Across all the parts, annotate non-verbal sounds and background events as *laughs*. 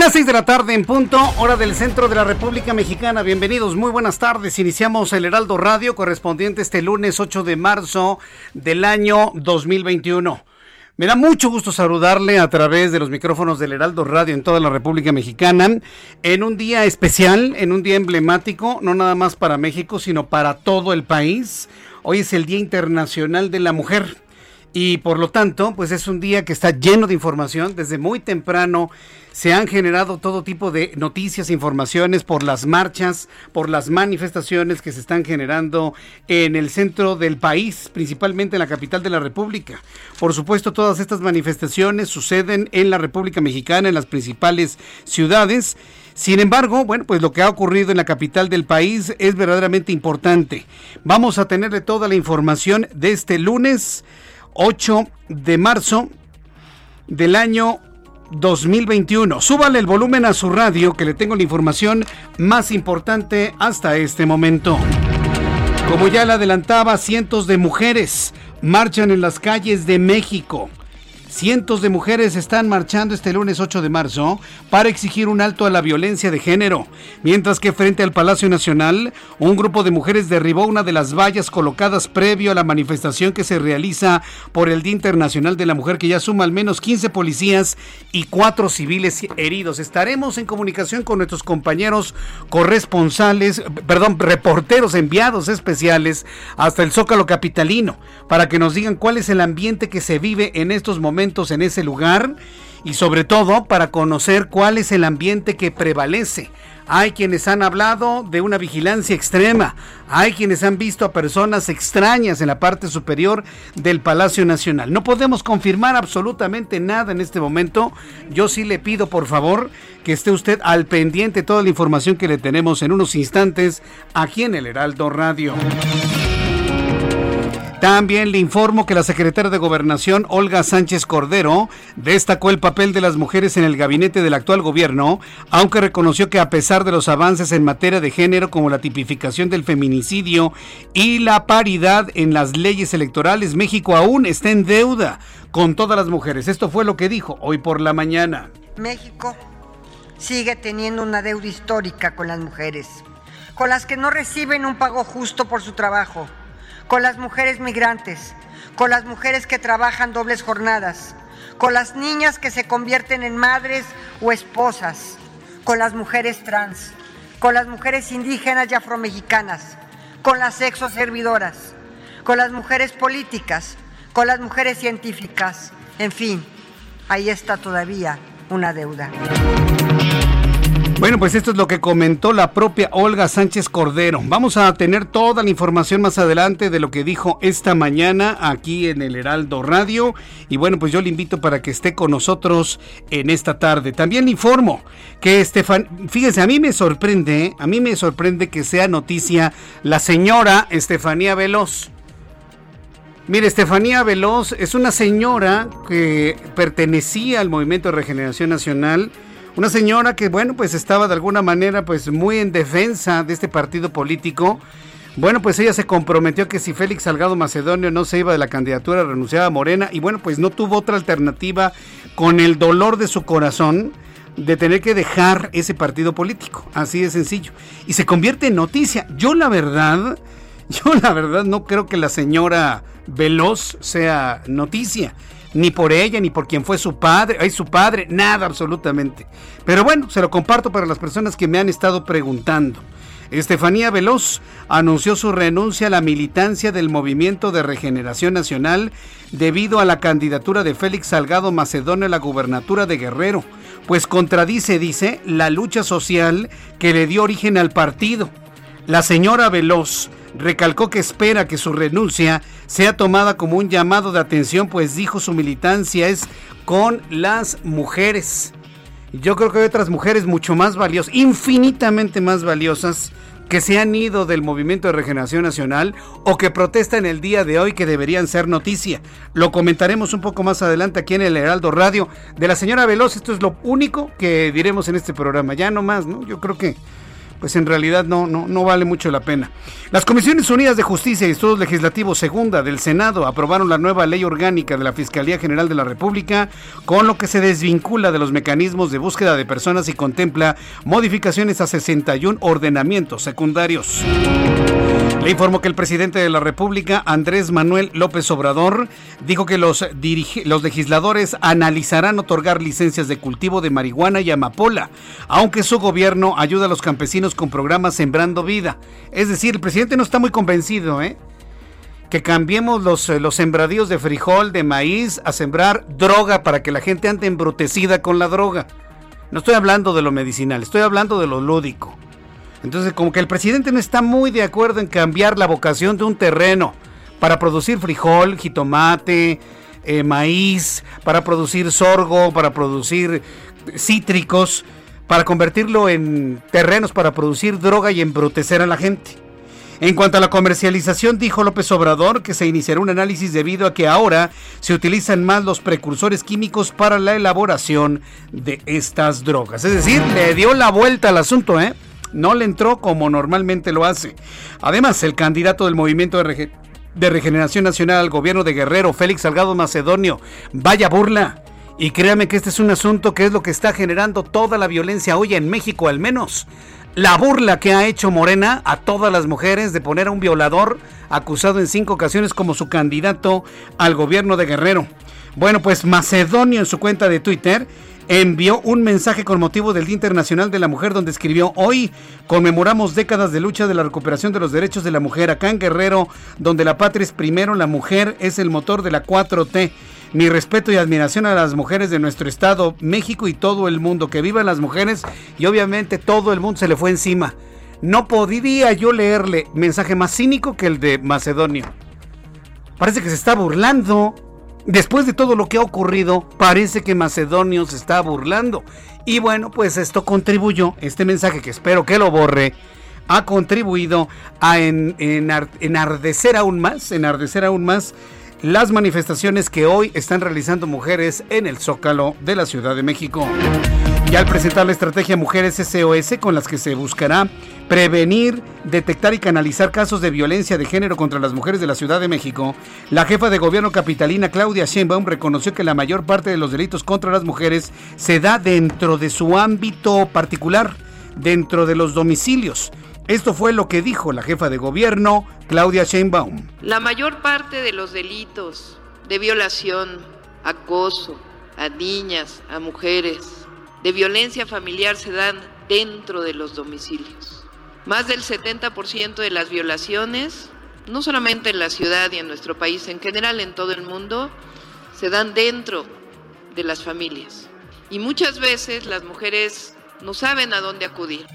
Las 6 de la tarde en punto, hora del centro de la República Mexicana. Bienvenidos, muy buenas tardes. Iniciamos el Heraldo Radio correspondiente este lunes 8 de marzo del año 2021. Me da mucho gusto saludarle a través de los micrófonos del Heraldo Radio en toda la República Mexicana en un día especial, en un día emblemático, no nada más para México, sino para todo el país. Hoy es el Día Internacional de la Mujer y por lo tanto, pues es un día que está lleno de información. Desde muy temprano se han generado todo tipo de noticias, informaciones por las marchas, por las manifestaciones que se están generando en el centro del país, principalmente en la capital de la República. Por supuesto, todas estas manifestaciones suceden en la República Mexicana, en las principales ciudades. Sin embargo, bueno, pues lo que ha ocurrido en la capital del país es verdaderamente importante. Vamos a tenerle toda la información de este lunes 8 de marzo del año 2021. Súbale el volumen a su radio que le tengo la información más importante hasta este momento. Como ya le adelantaba, cientos de mujeres marchan en las calles de México Cientos de mujeres están marchando este lunes 8 de marzo para exigir un alto a la violencia de género, mientras que frente al Palacio Nacional, un grupo de mujeres derribó una de las vallas colocadas previo a la manifestación que se realiza por el Día Internacional de la Mujer, que ya suma al menos 15 policías y 4 civiles heridos. Estaremos en comunicación con nuestros compañeros corresponsales, perdón, reporteros enviados especiales hasta el Zócalo Capitalino, para que nos digan cuál es el ambiente que se vive en estos momentos en ese lugar y sobre todo para conocer cuál es el ambiente que prevalece. Hay quienes han hablado de una vigilancia extrema, hay quienes han visto a personas extrañas en la parte superior del Palacio Nacional. No podemos confirmar absolutamente nada en este momento. Yo sí le pido por favor que esté usted al pendiente toda la información que le tenemos en unos instantes aquí en el Heraldo Radio. También le informo que la secretaria de Gobernación, Olga Sánchez Cordero, destacó el papel de las mujeres en el gabinete del actual gobierno, aunque reconoció que a pesar de los avances en materia de género como la tipificación del feminicidio y la paridad en las leyes electorales, México aún está en deuda con todas las mujeres. Esto fue lo que dijo hoy por la mañana. México sigue teniendo una deuda histórica con las mujeres, con las que no reciben un pago justo por su trabajo con las mujeres migrantes, con las mujeres que trabajan dobles jornadas, con las niñas que se convierten en madres o esposas, con las mujeres trans, con las mujeres indígenas y afromexicanas, con las sexoservidoras, con las mujeres políticas, con las mujeres científicas, en fin, ahí está todavía una deuda. Bueno, pues esto es lo que comentó la propia Olga Sánchez Cordero. Vamos a tener toda la información más adelante de lo que dijo esta mañana aquí en el Heraldo Radio. Y bueno, pues yo le invito para que esté con nosotros en esta tarde. También le informo que Estefan, fíjense, a mí me sorprende, a mí me sorprende que sea noticia la señora Estefanía Veloz. Mire, Estefanía Veloz es una señora que pertenecía al Movimiento de Regeneración Nacional una señora que, bueno, pues estaba de alguna manera pues muy en defensa de este partido político, Bueno, pues ella se comprometió que si Félix Salgado Macedonio no se iba de la candidatura, renunciaba a Morena y bueno, pues no tuvo otra alternativa con el dolor de su corazón de tener que dejar ese partido político, así de sencillo. Y se convierte en noticia. Yo la verdad, *laughs* yo la verdad no creo que la señora Veloz sea noticia ni por ella, ni por quien fue su padre, ay, su padre, nada absolutamente. Pero bueno, se lo comparto para las personas que me han estado preguntando. Estefanía Veloz anunció su renuncia a la militancia del Movimiento de Regeneración Nacional debido a la candidatura de Félix Salgado Macedonio a la gubernatura de Guerrero, pues contradice, dice, la lucha social que le dio origen al partido. La señora Veloz recalcó que espera que su renuncia sea tomada como un llamado de atención, pues dijo su militancia es con las mujeres. Yo creo que hay otras mujeres mucho más valiosas, infinitamente más valiosas, que se han ido del movimiento de regeneración nacional o que protestan el día de hoy que deberían ser noticia. Lo comentaremos un poco más adelante aquí en el Heraldo Radio de la señora Veloz. Esto es lo único que diremos en este programa. Ya no más, ¿no? Yo creo que pues en realidad no, no, no vale mucho la pena. Las Comisiones Unidas de Justicia y Estudios Legislativos Segunda del Senado aprobaron la nueva ley orgánica de la Fiscalía General de la República, con lo que se desvincula de los mecanismos de búsqueda de personas y contempla modificaciones a 61 ordenamientos secundarios. Le informo que el presidente de la República, Andrés Manuel López Obrador, dijo que los, los legisladores analizarán otorgar licencias de cultivo de marihuana y amapola, aunque su gobierno ayuda a los campesinos con programas Sembrando Vida. Es decir, el presidente no está muy convencido, ¿eh? Que cambiemos los, eh, los sembradíos de frijol, de maíz, a sembrar droga para que la gente ande embrutecida con la droga. No estoy hablando de lo medicinal, estoy hablando de lo lúdico. Entonces, como que el presidente no está muy de acuerdo en cambiar la vocación de un terreno para producir frijol, jitomate, eh, maíz, para producir sorgo, para producir cítricos, para convertirlo en terrenos para producir droga y embrutecer a la gente. En cuanto a la comercialización, dijo López Obrador que se iniciará un análisis debido a que ahora se utilizan más los precursores químicos para la elaboración de estas drogas. Es decir, le dio la vuelta al asunto, ¿eh? No le entró como normalmente lo hace. Además, el candidato del Movimiento de, Regeneración Nacional al gobierno de Guerrero, Félix Salgado Macedonio, vaya burla. Y créame que este es un asunto que es lo que está generando toda la violencia hoy en México, al menos. La burla que ha hecho Morena a todas las mujeres de poner a un violador acusado en cinco ocasiones como su candidato al gobierno de Guerrero. Bueno, pues Macedonio en su cuenta de Twitter envió un mensaje con motivo del Día Internacional de la Mujer donde escribió, hoy conmemoramos décadas de lucha de la recuperación de los derechos de la mujer acá en Guerrero, donde la patria es primero, la mujer es el motor de la 4T. Mi respeto y admiración a las mujeres de nuestro estado, México y todo el mundo. Que vivan las mujeres y obviamente todo el mundo se le fue encima. No podría yo leerle mensaje más cínico que el de Macedonio. Parece que se está burlando. Después de todo lo que ha ocurrido, parece que Macedonio se está burlando. Y bueno, pues esto contribuyó, este mensaje que espero que lo borre, ha contribuido a enardecer aún más, enardecer aún más las manifestaciones que hoy están realizando mujeres en el Zócalo de la Ciudad de México. Y al presentar la estrategia Mujeres SOS con las que se buscará prevenir, detectar y canalizar casos de violencia de género contra las mujeres de la Ciudad de México, la jefa de gobierno capitalina Claudia Sheinbaum reconoció que la mayor parte de los delitos contra las mujeres se da dentro de su ámbito particular, dentro de los domicilios. Esto fue lo que dijo la jefa de gobierno, Claudia Sheinbaum. La mayor parte de los delitos de violación, acoso a niñas, a mujeres, de violencia familiar se dan dentro de los domicilios. Más del 70% de las violaciones, no solamente en la ciudad y en nuestro país, en general en todo el mundo, se dan dentro de las familias. Y muchas veces las mujeres no saben a dónde acudir.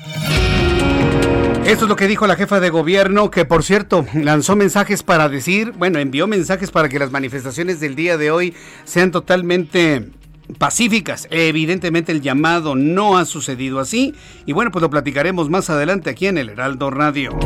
Esto es lo que dijo la jefa de gobierno, que por cierto lanzó mensajes para decir, bueno, envió mensajes para que las manifestaciones del día de hoy sean totalmente pacíficas. Evidentemente el llamado no ha sucedido así y bueno, pues lo platicaremos más adelante aquí en el Heraldo Radio.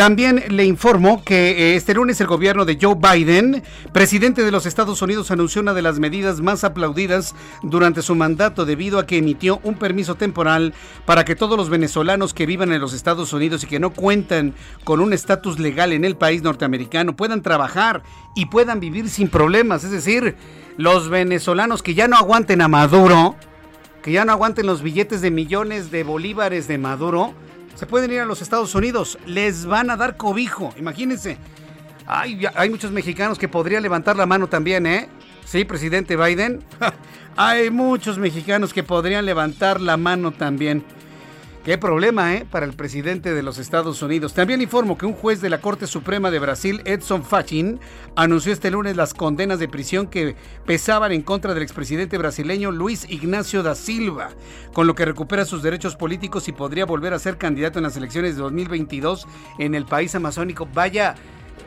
También le informo que eh, este lunes el gobierno de Joe Biden, presidente de los Estados Unidos, anunció una de las medidas más aplaudidas durante su mandato debido a que emitió un permiso temporal para que todos los venezolanos que vivan en los Estados Unidos y que no cuentan con un estatus legal en el país norteamericano puedan trabajar y puedan vivir sin problemas. Es decir, los venezolanos que ya no aguanten a Maduro, que ya no aguanten los billetes de millones de bolívares de Maduro, se pueden ir a los Estados Unidos, les van a dar cobijo, imagínense. Hay, *laughs* hay muchos mexicanos que podrían levantar la mano también, ¿eh? Sí, presidente Biden. hay muchos mexicanos que podrían levantar la mano también. Qué problema, ¿eh? Para el presidente de los Estados Unidos. También informo que un juez de la Corte Suprema de Brasil, Edson Fachin, anunció este lunes las condenas de prisión que pesaban en contra del expresidente brasileño Luis Ignacio da Silva, con lo que recupera sus derechos políticos y podría volver a ser candidato en las elecciones de 2022 en el país amazónico. Vaya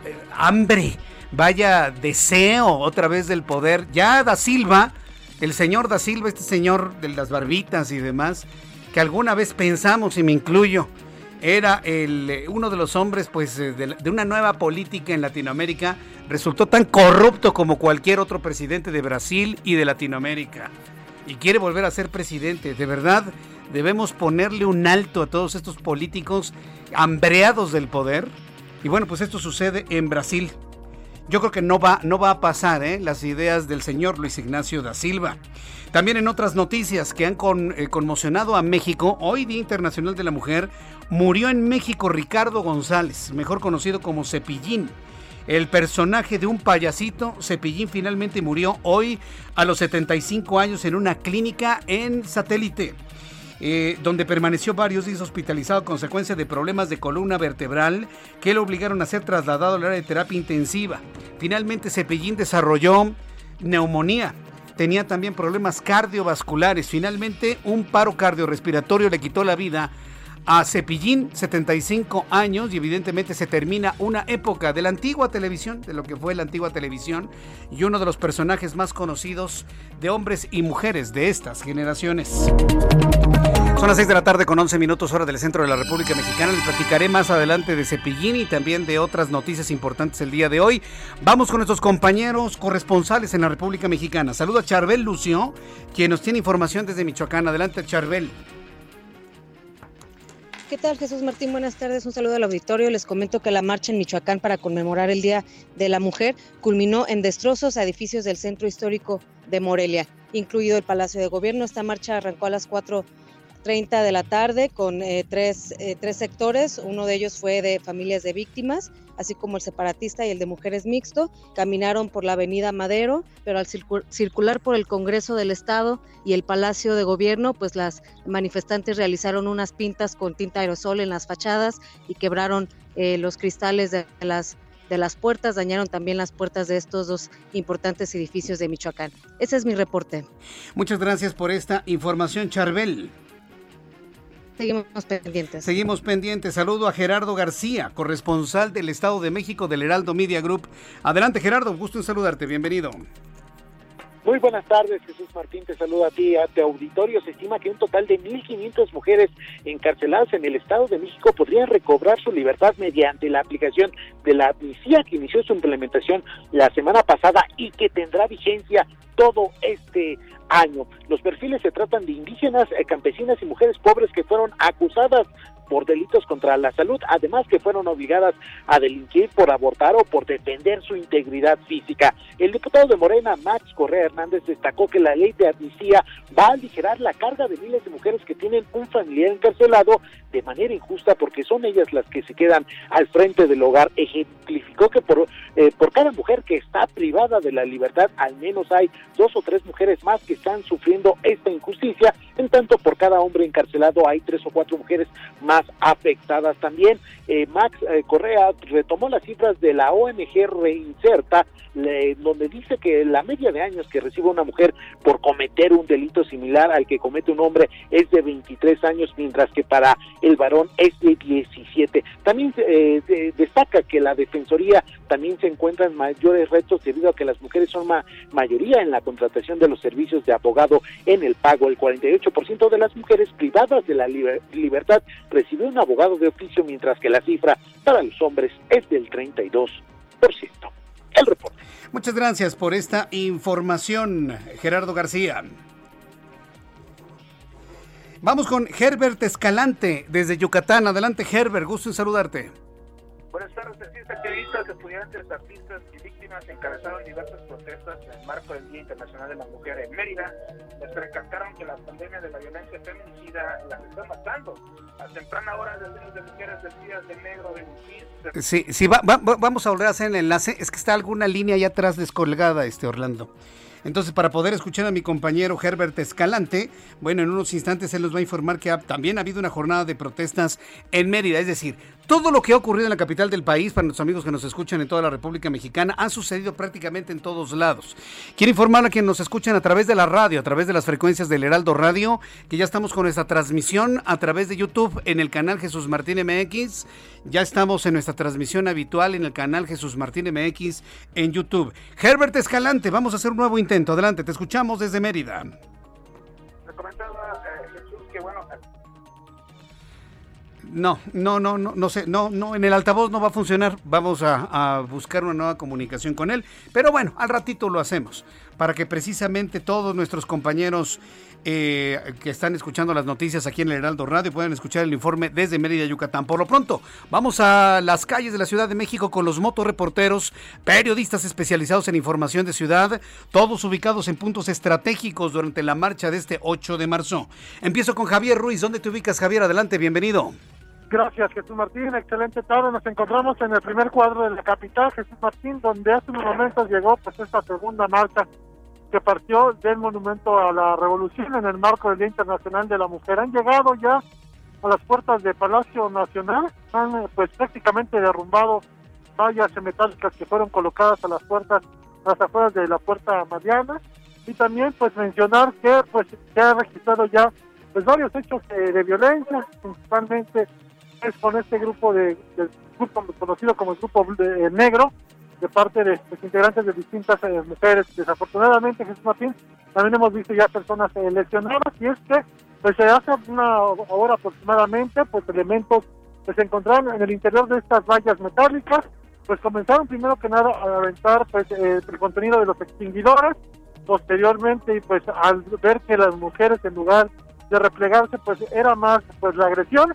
eh, hambre, vaya deseo otra vez del poder. Ya da Silva, el señor da Silva, este señor de las barbitas y demás, que alguna vez pensamos, y me incluyo, era el, eh, uno de los hombres pues, eh, de, una nueva política en Latinoamérica, resultó tan corrupto como cualquier otro presidente de Brasil y de Latinoamérica. Y quiere volver a ser presidente. De verdad, debemos ponerle un alto a todos estos políticos hambreados del poder. Y bueno, pues esto sucede en Brasil. Yo creo que no va, no va a pasar ¿eh? las ideas del señor Luis Ignacio da Silva. También en otras noticias que han eh, conmocionado a México, hoy Día Internacional de la Mujer, murió en México Ricardo González, mejor conocido como Cepillín. El personaje de un payasito, Cepillín, finalmente murió hoy a los 75 años en una clínica en satélite. Eh, donde permaneció varios días hospitalizado a consecuencia de problemas de columna vertebral que lo obligaron a ser trasladado al área de terapia intensiva. Finalmente Cepillín desarrolló neumonía tenía también problemas cardiovasculares. Finalmente, un paro cardiorrespiratorio le quitó la vida a Cepillín, 75 años, y evidentemente se termina una época de la antigua televisión, de lo que fue la antigua televisión, y uno de los personajes más conocidos de hombres y mujeres de estas generaciones. Son las 6 de la tarde con 11 minutos hora del centro de la República Mexicana. Les platicaré más adelante de Cepillín y también de otras noticias importantes el día de hoy. Vamos con nuestros compañeros corresponsales en la República Mexicana. Saludo a Charbel Lucio, quien nos tiene información desde Michoacán. Adelante, Charbel. ¿Qué tal Jesús Martín? Buenas tardes, un saludo al auditorio. Les comento que la marcha en Michoacán para conmemorar el Día de la Mujer culminó en destrozos a edificios del centro histórico de Morelia, incluido el Palacio de Gobierno. Esta marcha arrancó a las 4 30 de la tarde con eh, tres, eh, tres sectores. Uno de ellos fue de familias de víctimas, así como el separatista y el de mujeres mixto. Caminaron por la avenida Madero, pero al circular por el Congreso del Estado y el Palacio de Gobierno, pues las manifestantes realizaron unas pintas con tinta aerosol en las fachadas y quebraron eh, los cristales de las de las puertas, dañaron también las puertas de estos dos importantes edificios de Michoacán. Ese es mi reporte. Muchas gracias por esta información, Charbel. Seguimos pendientes. Seguimos pendientes. Saludo a Gerardo García, corresponsal del Estado de México del Heraldo Media Group. Adelante, Gerardo, gusto en saludarte. Bienvenido. Muy buenas tardes, Jesús Martín, te saluda a ti, a tu auditorio. Se estima que un total de 1.500 mujeres encarceladas en el Estado de México podrían recobrar su libertad mediante la aplicación de la amnistía que inició su implementación la semana pasada y que tendrá vigencia todo este año. Los perfiles se tratan de indígenas, eh, campesinas y mujeres pobres que fueron acusadas por delitos contra la salud, además que fueron obligadas a delinquir por abortar o por defender su integridad física. El diputado de Morena, Max Correa Hernández, destacó que la ley de amnistía va a aligerar la carga de miles de mujeres que tienen un familiar encarcelado de manera injusta porque son ellas las que se quedan al frente del hogar. Ejemplificó que por, eh, por cada mujer que está privada de la libertad, al menos hay dos o tres mujeres más que están sufriendo esta injusticia, en tanto por cada hombre encarcelado hay tres o cuatro mujeres más afectadas también. Eh, Max eh, Correa retomó las cifras de la ONG Reinserta, donde dice que la media de años que recibe una mujer por cometer un delito similar al que comete un hombre es de 23 años, mientras que para el varón es de 17. También eh, destaca que la Defensoría también se encuentra en mayores retos debido a que las mujeres son mayoría en la contratación de los servicios de abogado en el pago. El 48% de las mujeres privadas de la libertad recibir un abogado de oficio, mientras que la cifra para los hombres es del 32%. El reporte. Muchas gracias por esta información, Gerardo García. Vamos con Herbert Escalante desde Yucatán. Adelante, Herbert, gusto en saludarte. Buenas tardes, activistas, estudiantes, artistas y víctimas encabezaron diversas protestas en el marco del Día Internacional de la Mujer en Mérida, Les recalcaron que la pandemia de la violencia feminicida las está matando. A temprana hora de de mujeres vestidas de negro de Sí, sí, vamos a volver a hacer el enlace. Es que está alguna línea allá atrás descolgada, este Orlando. Entonces, para poder escuchar a mi compañero Herbert Escalante, bueno, en unos instantes él nos va a informar que también ha habido una jornada de protestas en Mérida. Es decir, todo lo que ha ocurrido en la capital del país, para nuestros amigos que nos escuchan en toda la República Mexicana, ha sucedido prácticamente en todos lados. Quiero informar a quienes nos escuchan a través de la radio, a través de las frecuencias del Heraldo Radio, que ya estamos con esta transmisión a través de YouTube en el canal Jesús Martín MX. Ya estamos en nuestra transmisión habitual en el canal Jesús Martín MX en YouTube. Herbert Escalante, vamos a hacer un nuevo intento. Adelante, te escuchamos desde Mérida. No, no, no, no, no sé, no, no, en el altavoz no va a funcionar. Vamos a, buscar una nueva comunicación con él. Pero bueno, al ratito lo hacemos para que precisamente todos nuestros compañeros eh, que están escuchando las noticias aquí en el Heraldo Radio puedan escuchar el informe desde Mérida, Yucatán. Por lo pronto, vamos a las calles de la Ciudad de México con los motorreporteros, periodistas especializados en información de ciudad, todos ubicados en puntos estratégicos durante la marcha de este 8 de marzo. Empiezo con Javier Ruiz. ¿Dónde te ubicas, Javier? Adelante, bienvenido. Gracias, Jesús Martín. Excelente tarde. Nos encontramos en el primer cuadro de la capital, Jesús Martín, donde hace unos momentos llegó pues esta segunda marcha que partió del Monumento a la Revolución en el marco del Día Internacional de la Mujer. Han llegado ya a las puertas del Palacio Nacional, han pues prácticamente derrumbado vallas metálicas que fueron colocadas a las puertas, a las afueras de la Puerta Mariana, y también pues mencionar que pues se ha registrado ya pues varios hechos de violencia, principalmente con este grupo de, grupo conocido como el grupo de, negro de parte de los integrantes de distintas eh, mujeres. Desafortunadamente, Jesús Martín, también hemos visto ya personas eh, lesionadas y es que pues hace una hora aproximadamente, pues elementos que se encontraron en el interior de estas vallas metálicas, pues comenzaron primero que nada a aventar pues eh, el contenido de los extinguidores, posteriormente y pues al ver que las mujeres en lugar de replegarse pues era más pues la agresión,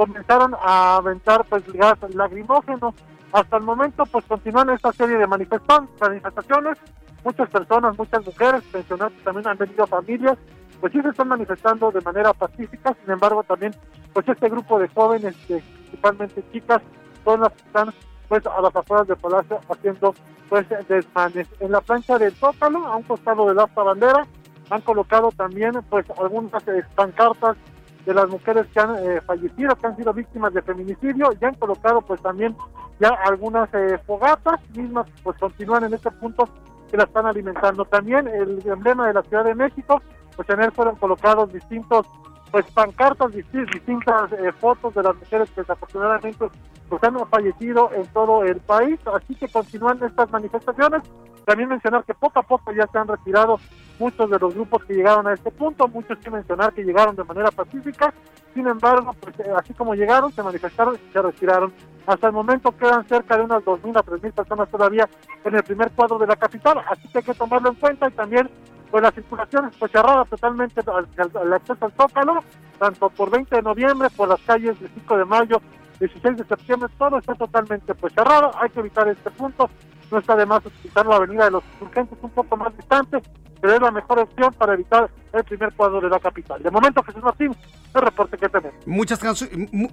comenzaron a aventar pues gas lacrimógeno. Hasta el momento pues continúan esta serie de manifestaciones, muchas personas, muchas mujeres, pensionados también han venido familias, pues sí se están manifestando de manera pacífica, sin embargo también pues este grupo de jóvenes, principalmente chicas, son las que están pues a las afueras del palacio haciendo pues desmanes. En la plancha del Zócalo, a un costado de la bandera, han colocado también pues algunas eh, pancartas de las mujeres que han eh, fallecido, que han sido víctimas de feminicidio, y han colocado pues también ya algunas eh, fogatas mismas, pues continúan en este punto que la están alimentando. También el emblema de la Ciudad de México, pues en él fueron colocados distintos pues pancartas, distintas eh, fotos de las mujeres que desafortunadamente pues han fallecido en todo el país, así que continúan estas manifestaciones. También mencionar que poco a poco ya se han retirado muchos de los grupos que llegaron a este punto, muchos que mencionar que llegaron de manera pacífica, sin embargo, pues eh, así como llegaron, se manifestaron y se retiraron. Hasta el momento quedan cerca de unas 2.000 a 3.000 personas todavía en el primer cuadro de la capital, así que hay que tomarlo en cuenta y también pues la circulación fue cerrada totalmente al, acceso al Zócalo, tanto por 20 de noviembre, por las calles del 5 de mayo, 16 de septiembre, todo está totalmente pues cerrado, hay que evitar este punto, no está de más utilizar la avenida de los urgentes un poco más distante, pero es la mejor opción para evitar el primer cuadro de la capital. De momento, Jesús Martín, el reporte que tenemos. Muchas,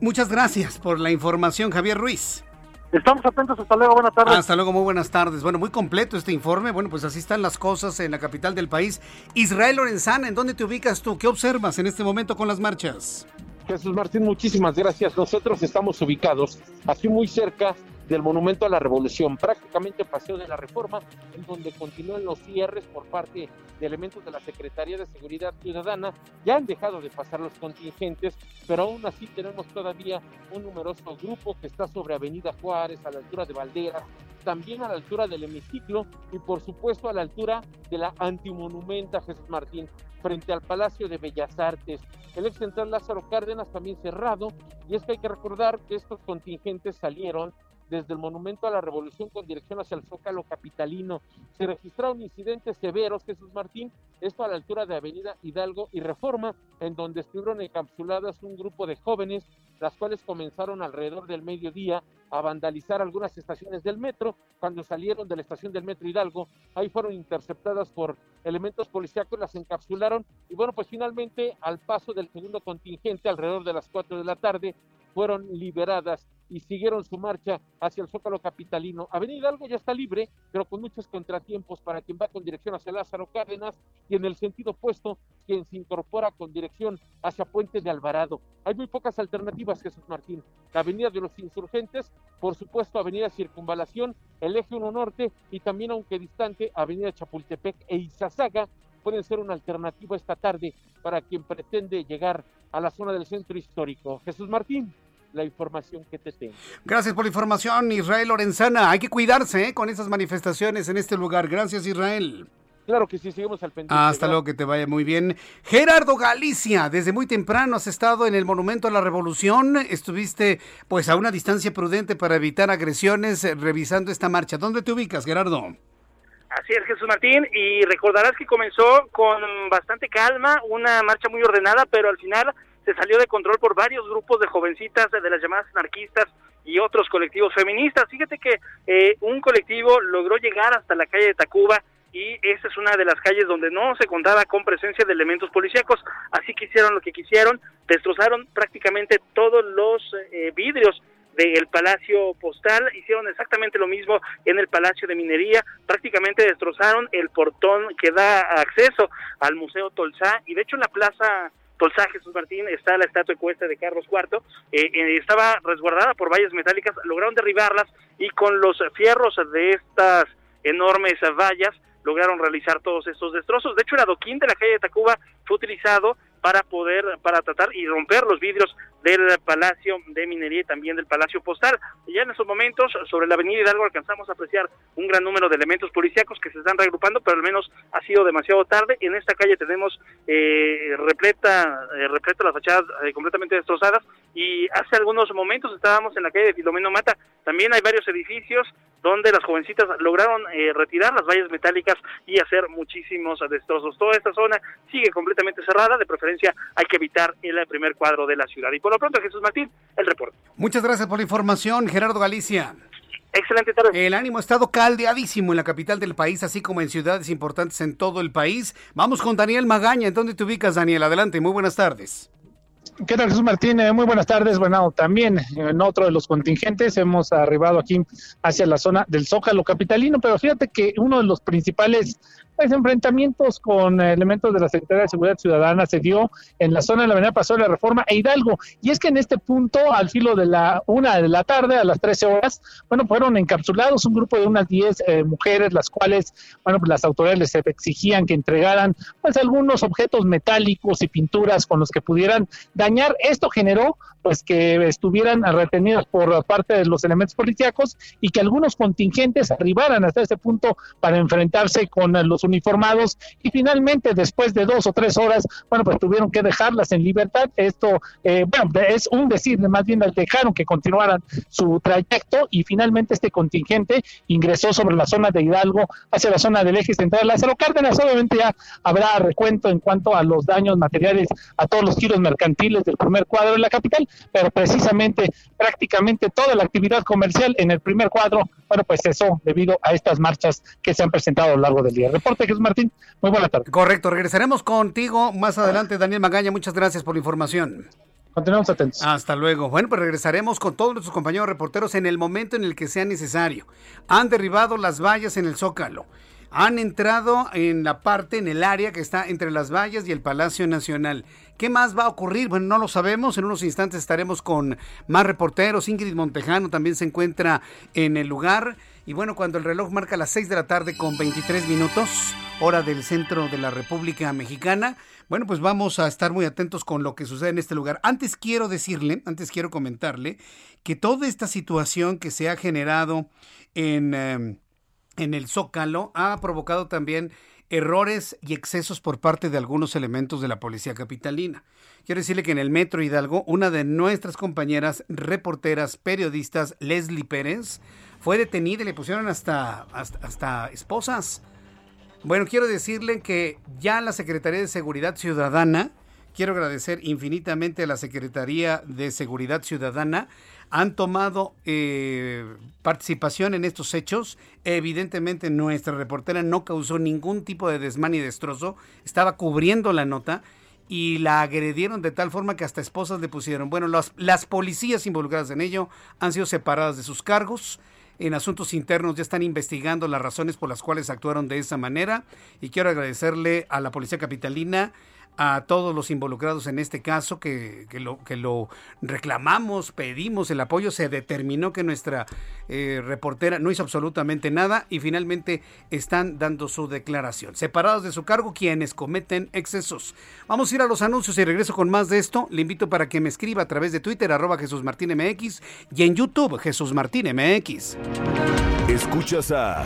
muchas gracias por la información, Javier Ruiz. Estamos atentos, hasta luego, buenas tardes. Hasta luego, muy buenas tardes. Bueno, muy completo este informe. Bueno, pues así están las cosas en la capital del país. Israel Lorenzana, ¿en dónde te ubicas tú? ¿Qué observas en este momento con las marchas? Jesús Martín, muchísimas gracias. Nosotros estamos ubicados aquí muy cerca del Monumento a la Revolución, prácticamente Paseo de la Reforma, en donde continúan los cierres por parte de elementos de la Secretaría de Seguridad Ciudadana. Ya han dejado de pasar los contingentes, pero aún así tenemos todavía un numeroso grupo que está sobre Avenida Juárez, a la altura de Valderas, también a la altura del hemiciclo y por supuesto a la altura de la antimonumenta Jesús Martín frente al Palacio de Bellas Artes. El ex central Lázaro Cárdenas también cerrado y es que hay que recordar que estos contingentes salieron desde el Monumento a la Revolución con dirección hacia el Zócalo Capitalino. Se registraron incidentes severos, Jesús Martín, esto a la altura de Avenida Hidalgo y Reforma, en donde estuvieron encapsuladas un grupo de jóvenes, las cuales comenzaron alrededor del mediodía a vandalizar algunas estaciones del metro. Cuando salieron de la estación del metro Hidalgo, ahí fueron interceptadas por elementos policíacos, las encapsularon y bueno, pues finalmente al paso del segundo contingente, alrededor de las 4 de la tarde, fueron liberadas y siguieron su marcha hacia el Zócalo Capitalino. Avenida Hidalgo ya está libre, pero con muchos contratiempos para quien va con dirección hacia Lázaro Cárdenas y en el sentido opuesto, quien se incorpora con dirección hacia Puente de Alvarado. Hay muy pocas alternativas, Jesús Martín. La Avenida de los Insurgentes, por supuesto, Avenida Circunvalación, el Eje 1 Norte y también, aunque distante, Avenida Chapultepec e Izazaga pueden ser una alternativa esta tarde para quien pretende llegar a la zona del centro histórico. Jesús Martín la información que te tengo. Gracias por la información, Israel Lorenzana. Hay que cuidarse ¿eh? con esas manifestaciones en este lugar. Gracias, Israel. Claro que sí, seguimos al pendiente. Hasta luego, que te vaya muy bien. Gerardo Galicia, desde muy temprano has estado en el Monumento a la Revolución. Estuviste pues a una distancia prudente para evitar agresiones eh, revisando esta marcha. ¿Dónde te ubicas, Gerardo? Así es, Jesús Martín, y recordarás que comenzó con bastante calma, una marcha muy ordenada, pero al final se salió de control por varios grupos de jovencitas de las llamadas anarquistas y otros colectivos feministas. Fíjate que eh, un colectivo logró llegar hasta la calle de Tacuba y esa es una de las calles donde no se contaba con presencia de elementos policíacos, así que hicieron lo que quisieron, destrozaron prácticamente todos los eh, vidrios del Palacio Postal, hicieron exactamente lo mismo en el Palacio de Minería, prácticamente destrozaron el portón que da acceso al Museo Tolsá y de hecho la Plaza Tolsá Jesús Martín está la estatua ecuestre de Carlos IV, eh, eh, estaba resguardada por vallas metálicas, lograron derribarlas y con los fierros de estas enormes vallas lograron realizar todos estos destrozos. De hecho, el adoquín de la calle de Tacuba fue utilizado para poder, para tratar y romper los vidrios del Palacio de Minería y también del Palacio Postal. Ya en esos momentos, sobre la Avenida Hidalgo, alcanzamos a apreciar un gran número de elementos policíacos que se están reagrupando, pero al menos ha sido demasiado tarde. En esta calle tenemos eh, repleta, eh, repleta las fachadas eh, completamente destrozadas y hace algunos momentos estábamos en la calle de Filomeno Mata. También hay varios edificios donde las jovencitas lograron eh, retirar las vallas metálicas y hacer muchísimos destrozos. Toda esta zona sigue completamente cerrada, de preferencia hay que evitar el primer cuadro de la ciudad. Y por lo pronto, Jesús Martín, el reporte. Muchas gracias por la información, Gerardo Galicia. Excelente tarde. El ánimo ha estado caldeadísimo en la capital del país, así como en ciudades importantes en todo el país. Vamos con Daniel Magaña. ¿En dónde te ubicas, Daniel? Adelante, muy buenas tardes. ¿Qué tal, Jesús Martín? Eh, muy buenas tardes. Bueno, también en otro de los contingentes hemos arribado aquí hacia la zona del Zócalo Capitalino, pero fíjate que uno de los principales pues, enfrentamientos con elementos de la Secretaría de Seguridad Ciudadana se dio en la zona de la Avenida Paseo de la Reforma e Hidalgo. Y es que en este punto, al filo de la una de la tarde, a las 13 horas, bueno, fueron encapsulados un grupo de unas 10 eh, mujeres, las cuales, bueno, pues las autoridades les exigían que entregaran, pues, algunos objetos metálicos y pinturas con los que pudieran dañar. Esto generó, pues, que estuvieran retenidas por parte de los elementos policíacos y que algunos contingentes arribaran hasta ese punto para enfrentarse con los uniformados y finalmente después de dos o tres horas, bueno, pues tuvieron que dejarlas en libertad. Esto, eh, bueno, es un decir, más bien las dejaron que continuaran su trayecto y finalmente este contingente ingresó sobre la zona de Hidalgo hacia la zona del eje central Lázaro Cárdenas. Obviamente ya habrá recuento en cuanto a los daños materiales a todos los giros mercantiles del primer cuadro de la capital, pero precisamente prácticamente toda la actividad comercial en el primer cuadro, bueno, pues cesó debido a estas marchas que se han presentado a lo largo del día. Martín. Muy buena tarde. Correcto, regresaremos contigo más adelante, Daniel Magaña. Muchas gracias por la información. Continuamos atentos. Hasta luego. Bueno, pues regresaremos con todos nuestros compañeros reporteros en el momento en el que sea necesario. Han derribado las vallas en el Zócalo. han entrado en la parte, en el área que está entre las vallas y el Palacio Nacional. ¿Qué más va a ocurrir? Bueno, no lo sabemos. En unos instantes estaremos con más reporteros. Ingrid Montejano también se encuentra en el lugar. Y bueno, cuando el reloj marca las 6 de la tarde con 23 minutos, hora del centro de la República Mexicana, bueno, pues vamos a estar muy atentos con lo que sucede en este lugar. Antes quiero decirle, antes quiero comentarle que toda esta situación que se ha generado en... Em, en el Zócalo ha provocado también errores y excesos por parte de algunos elementos de la policía capitalina. Quiero decirle que en el Metro Hidalgo, una de nuestras compañeras reporteras, periodistas, Leslie Pérez, fue detenida y le pusieron hasta, hasta, esposas. Bueno, quiero decirle que ya la Secretaría de Seguridad Ciudadana, quiero agradecer infinitamente a la Secretaría de Seguridad Ciudadana, han tomado eh, participación en estos hechos. Evidentemente nuestra reportera no causó ningún tipo de desmán y destrozo, estaba cubriendo la nota y la agredieron de tal forma que hasta esposas le pusieron. Bueno, las, las policías involucradas en ello han sido separadas de sus cargos. En asuntos internos ya están investigando las razones por las cuales actuaron de esa manera. Y quiero agradecerle a la Policía Capitalina a todos los involucrados en este caso que, que, lo, que lo reclamamos, pedimos el apoyo, se determinó que nuestra eh, reportera no hizo absolutamente nada y finalmente están dando su declaración. Separados de su cargo quienes cometen excesos. Vamos a ir a los anuncios y regreso con más de esto. Le invito para que me escriba a través de Twitter arroba Jesús Martín MX y en YouTube Jesús Martín MX. Escuchas a...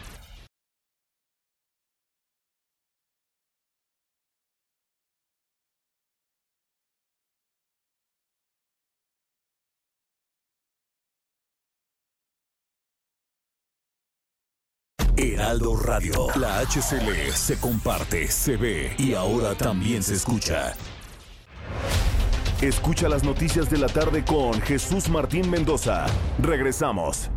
Radio. La HCL se comparte, se ve y ahora también se escucha. Escucha las noticias de la tarde con Jesús Martín Mendoza. Regresamos.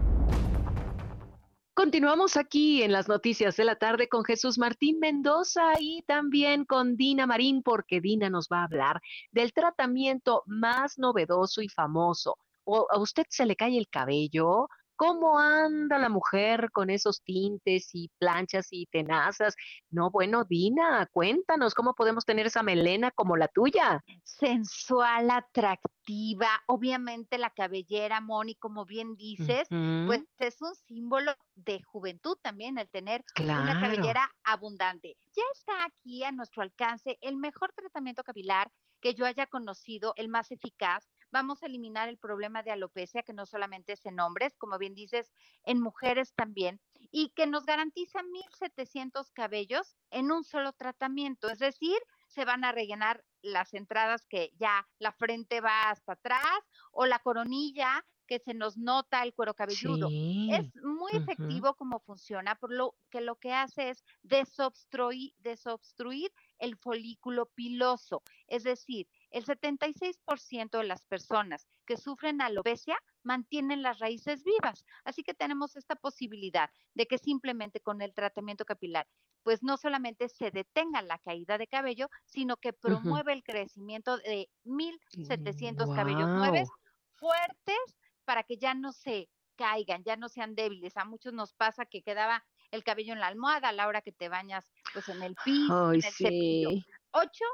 Continuamos aquí en las noticias de la tarde con Jesús Martín Mendoza y también con Dina Marín, porque Dina nos va a hablar del tratamiento más novedoso y famoso. ¿O a usted se le cae el cabello? ¿Cómo anda la mujer con esos tintes y planchas y tenazas? No, bueno, Dina, cuéntanos cómo podemos tener esa melena como la tuya. Sensual, atractiva, obviamente la cabellera, Moni, como bien dices, pues es un símbolo de juventud también el tener una cabellera abundante. Ya está aquí a nuestro alcance el mejor tratamiento capilar que yo haya conocido, el más eficaz vamos a eliminar el problema de alopecia, que no solamente es en hombres, como bien dices, en mujeres también, y que nos garantiza 1.700 cabellos en un solo tratamiento. Es decir, se van a rellenar las entradas que ya la frente va hasta atrás o la coronilla que se nos nota el cuero cabelludo. Es muy efectivo como funciona, por lo que lo que hace es desobstruir, desobstruir el folículo piloso. Es decir, el 76% de las personas que sufren alopecia mantienen las raíces vivas. Así que tenemos esta posibilidad de que simplemente con el tratamiento capilar, pues no solamente se detenga la caída de cabello, sino que promueve el crecimiento de 1.700 cabellos nuevos fuertes para que ya no se caigan, ya no sean débiles. A muchos nos pasa que quedaba el cabello en la almohada a la hora que te bañas, pues en el piso, en el cepillo. 8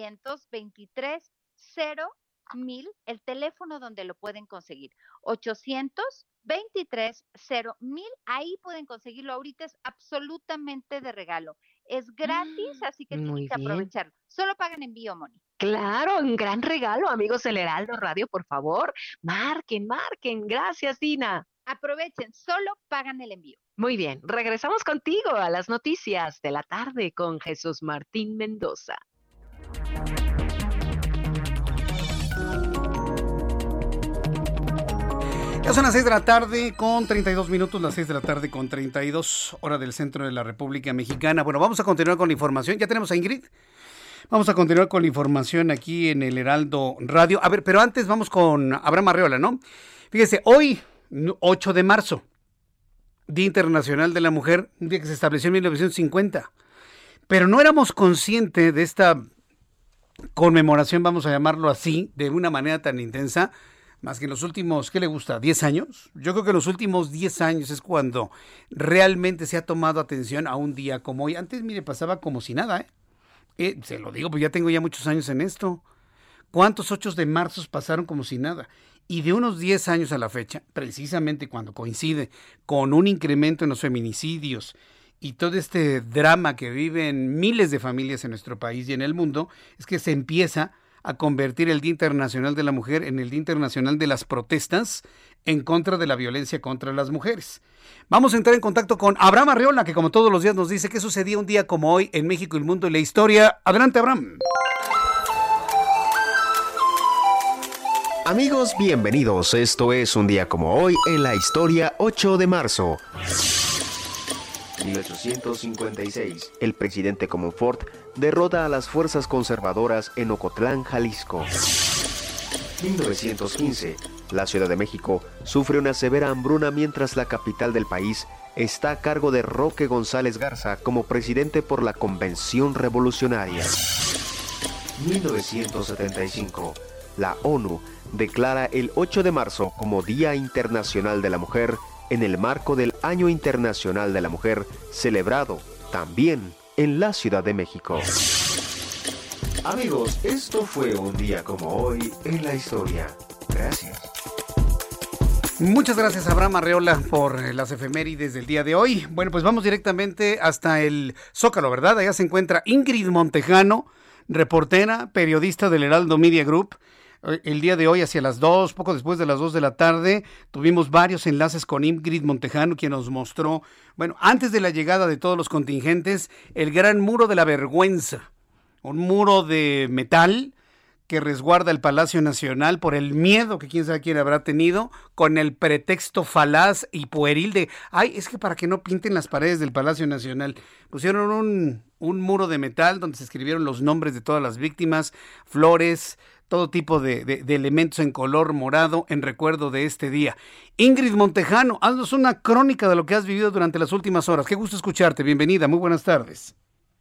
823 0 mil, el teléfono donde lo pueden conseguir. 823 0 mil, ahí pueden conseguirlo. Ahorita es absolutamente de regalo. Es gratis, mm, así que tienen que aprovecharlo. Solo pagan envío, Moni. Claro, un gran regalo, amigos del Heraldo Radio, por favor. Marquen, marquen. Gracias, Dina. Aprovechen, solo pagan el envío. Muy bien, regresamos contigo a las noticias de la tarde con Jesús Martín Mendoza. Ya son las 6 de la tarde con 32 minutos, las 6 de la tarde con 32, hora del centro de la República Mexicana. Bueno, vamos a continuar con la información. ¿Ya tenemos a Ingrid? Vamos a continuar con la información aquí en el Heraldo Radio. A ver, pero antes vamos con Abraham Arreola, ¿no? Fíjese, hoy, 8 de marzo, Día Internacional de la Mujer, un día que se estableció en 1950. Pero no éramos conscientes de esta conmemoración, vamos a llamarlo así, de una manera tan intensa, más que en los últimos, ¿qué le gusta? ¿10 años? Yo creo que en los últimos 10 años es cuando realmente se ha tomado atención a un día como hoy. Antes, mire, pasaba como si nada, ¿eh? eh se lo digo, pues ya tengo ya muchos años en esto. ¿Cuántos 8 de marzo pasaron como si nada? Y de unos 10 años a la fecha, precisamente cuando coincide con un incremento en los feminicidios y todo este drama que viven miles de familias en nuestro país y en el mundo, es que se empieza a convertir el Día Internacional de la Mujer en el Día Internacional de las protestas en contra de la violencia contra las mujeres. Vamos a entrar en contacto con Abraham Arreola, que como todos los días nos dice qué sucedía un día como hoy en México, el mundo y la historia. Adelante, Abraham. Amigos, bienvenidos. Esto es un día como hoy en la historia 8 de marzo. 1856. El presidente Comonfort derrota a las fuerzas conservadoras en Ocotlán, Jalisco. 1915. La Ciudad de México sufre una severa hambruna mientras la capital del país está a cargo de Roque González Garza como presidente por la Convención Revolucionaria. 1975. La ONU declara el 8 de marzo como Día Internacional de la Mujer en el marco del Año Internacional de la Mujer, celebrado también en la Ciudad de México. Amigos, esto fue un día como hoy en la historia. Gracias. Muchas gracias Abraham Arreola por eh, las efemérides del día de hoy. Bueno, pues vamos directamente hasta el Zócalo, ¿verdad? Allá se encuentra Ingrid Montejano, reportera, periodista del Heraldo Media Group el día de hoy hacia las 2, poco después de las 2 de la tarde, tuvimos varios enlaces con Ingrid Montejano, quien nos mostró, bueno, antes de la llegada de todos los contingentes, el gran muro de la vergüenza, un muro de metal que resguarda el Palacio Nacional por el miedo que quién sabe quién habrá tenido, con el pretexto falaz y pueril de, ay, es que para que no pinten las paredes del Palacio Nacional, pusieron un, un muro de metal donde se escribieron los nombres de todas las víctimas, flores, todo tipo de, elementos en color morado en recuerdo de este día. Ingrid Montejano, haznos una crónica de lo que has vivido durante las últimas horas. Qué gusto escucharte. Bienvenida. Muy buenas tardes.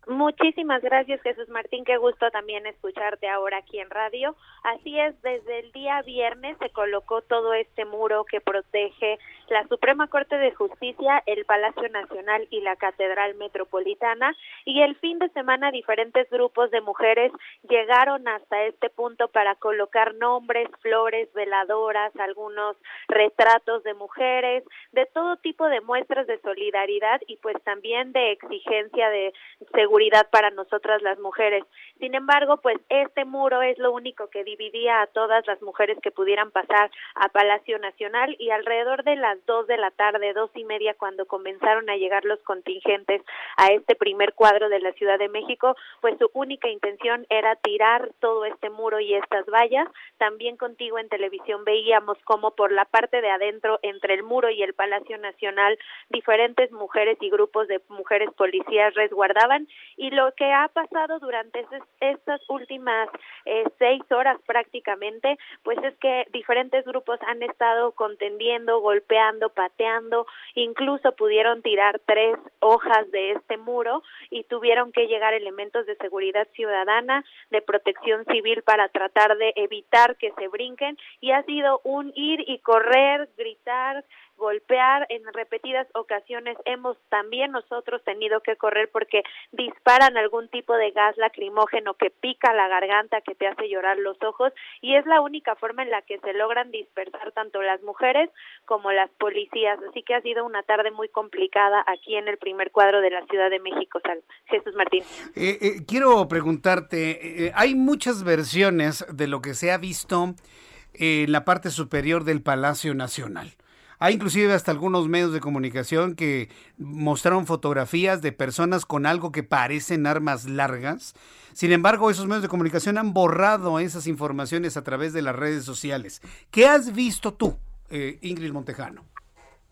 Muchísimas gracias Jesús Martín, qué gusto también escucharte ahora aquí en radio. Así es, desde el día viernes se colocó todo este muro que protege la Suprema Corte de Justicia, el Palacio Nacional y la Catedral Metropolitana y el fin de semana diferentes grupos de mujeres llegaron hasta este punto para colocar nombres, flores, veladoras, algunos retratos de mujeres, de todo tipo de muestras de solidaridad y pues también de exigencia de seguridad para nosotras las mujeres. Sin embargo, pues este muro es lo único que dividía a todas las mujeres que pudieran pasar a Palacio Nacional y alrededor de las dos de la tarde, dos y media, cuando comenzaron a llegar los contingentes a este primer cuadro de la Ciudad de México, pues su única intención era tirar todo este muro y estas vallas. También contigo en televisión veíamos cómo por la parte de adentro, entre el muro y el Palacio Nacional, diferentes mujeres y grupos de mujeres policías resguardaban y lo que ha pasado durante estas últimas eh, seis horas prácticamente, pues es que diferentes grupos han estado contendiendo, golpeando, pateando, incluso pudieron tirar tres hojas de este muro y tuvieron que llegar elementos de seguridad ciudadana, de protección civil para tratar de evitar que se brinquen. Y ha sido un ir y correr, gritar, golpear en repetidas ocasiones hemos también nosotros tenido que correr porque disparan algún tipo de gas lacrimógeno que pica la garganta, que te hace llorar los ojos y es la única forma en la que se logran dispersar tanto las mujeres como las policías. Así que ha sido una tarde muy complicada aquí en el primer cuadro de la Ciudad de México, Jesús Martín. Eh, eh, quiero preguntarte, eh, hay muchas versiones de lo que se ha visto en la parte superior del Palacio Nacional. Hay inclusive hasta algunos medios de comunicación que mostraron fotografías de personas con algo que parecen armas largas. Sin embargo, esos medios de comunicación han borrado esas informaciones a través de las redes sociales. ¿Qué has visto tú, eh, Ingrid Montejano?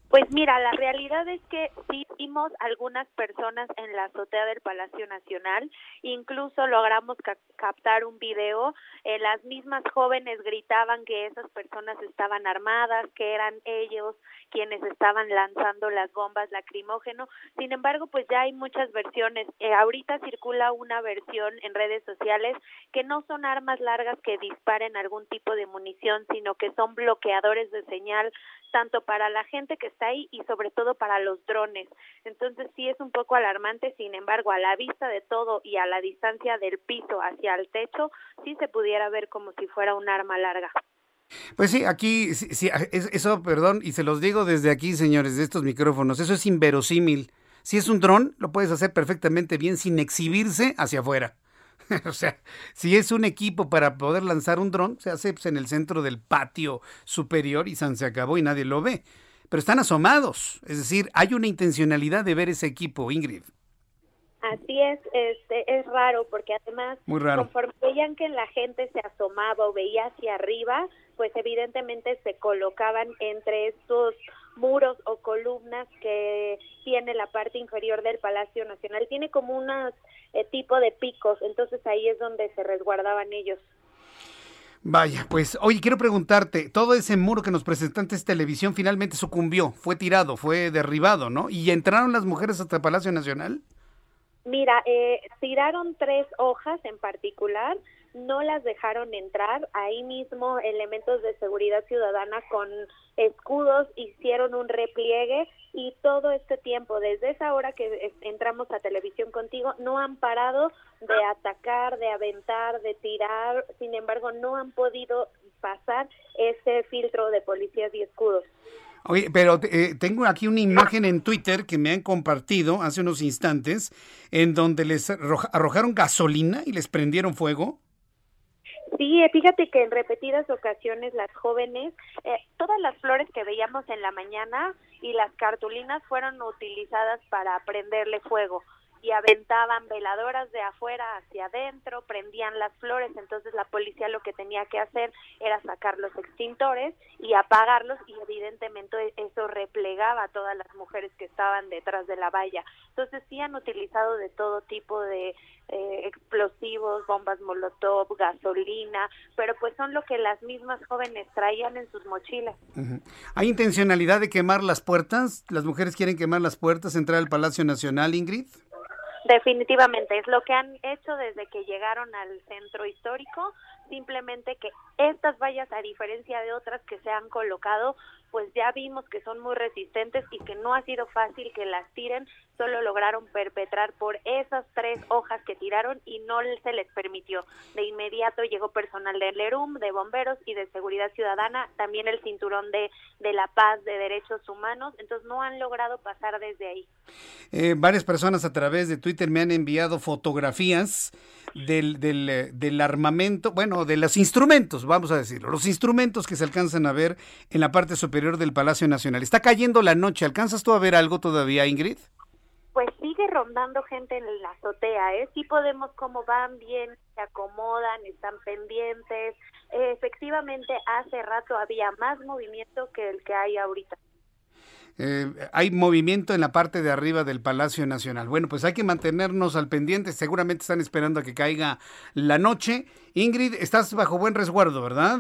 Pues mira, la realidad es que sí vimos algunas personas en la azotea del Palacio Nacional, incluso logramos captar un video, eh, las mismas jóvenes gritaban que esas personas estaban armadas, que eran ellos quienes estaban lanzando las bombas lacrimógeno, sin embargo, pues ya hay muchas versiones, eh, ahorita circula una versión en redes sociales que no son armas largas que disparen algún tipo de munición, sino que son bloqueadores de señal, tanto para la gente que ahí y sobre todo para los drones. Entonces sí es un poco alarmante, sin embargo, a la vista de todo y a la distancia del piso hacia el techo, sí se pudiera ver como si fuera un arma larga. Pues sí, aquí, sí, eso, perdón, y se los digo desde aquí, señores, de estos micrófonos, eso es inverosímil. Si es un dron, lo puedes hacer perfectamente bien sin exhibirse hacia afuera. *laughs* o sea, si es un equipo para poder lanzar un dron, se hace pues, en el centro del patio superior y se acabó y nadie lo ve. Pero están asomados, es decir, hay una intencionalidad de ver ese equipo, Ingrid. Así es, este, es raro porque además Muy raro. conforme veían que la gente se asomaba o veía hacia arriba, pues evidentemente se colocaban entre estos muros o columnas que tiene la parte inferior del Palacio Nacional. Tiene como un eh, tipo de picos, entonces ahí es donde se resguardaban ellos. Vaya, pues, oye, quiero preguntarte, todo ese muro que nos presentó antes televisión finalmente sucumbió, fue tirado, fue derribado, ¿no? ¿Y entraron las mujeres hasta Palacio Nacional? Mira, eh, tiraron tres hojas en particular, no las dejaron entrar. Ahí mismo elementos de seguridad ciudadana con escudos hicieron un repliegue y todo este tiempo, desde esa hora que entramos a televisión contigo, no han parado de atacar, de aventar, de tirar. Sin embargo, no han podido pasar ese filtro de policías y escudos. Oye, pero eh, tengo aquí una imagen en Twitter que me han compartido hace unos instantes en donde les arrojaron gasolina y les prendieron fuego. Sí, fíjate que en repetidas ocasiones las jóvenes, eh, todas las flores que veíamos en la mañana y las cartulinas fueron utilizadas para prenderle fuego y aventaban veladoras de afuera hacia adentro, prendían las flores, entonces la policía lo que tenía que hacer era sacar los extintores y apagarlos y evidentemente eso replegaba a todas las mujeres que estaban detrás de la valla. Entonces sí han utilizado de todo tipo de eh, explosivos, bombas molotov, gasolina, pero pues son lo que las mismas jóvenes traían en sus mochilas. ¿Hay intencionalidad de quemar las puertas? ¿Las mujeres quieren quemar las puertas, entrar al Palacio Nacional, Ingrid? Definitivamente, es lo que han hecho desde que llegaron al centro histórico, simplemente que estas vallas, a diferencia de otras que se han colocado, pues ya vimos que son muy resistentes y que no ha sido fácil que las tiren, solo lograron perpetrar por esas tres hojas que tiraron y no se les permitió. De inmediato llegó personal del LERUM, de bomberos y de seguridad ciudadana, también el cinturón de, de la paz, de derechos humanos, entonces no han logrado pasar desde ahí. Eh, varias personas a través de Twitter me han enviado fotografías del, del, eh, del armamento, bueno, de los instrumentos, vamos a decirlo, los instrumentos que se alcanzan a ver en la parte superior del Palacio Nacional. Está cayendo la noche. ¿Alcanzas tú a ver algo todavía, Ingrid? Pues sigue rondando gente en la azotea, ¿eh? Sí podemos como van bien, se acomodan, están pendientes. efectivamente, hace rato había más movimiento que el que hay ahorita. Eh, hay movimiento en la parte de arriba del Palacio Nacional. Bueno, pues hay que mantenernos al pendiente. Seguramente están esperando a que caiga la noche. Ingrid, estás bajo buen resguardo, ¿verdad?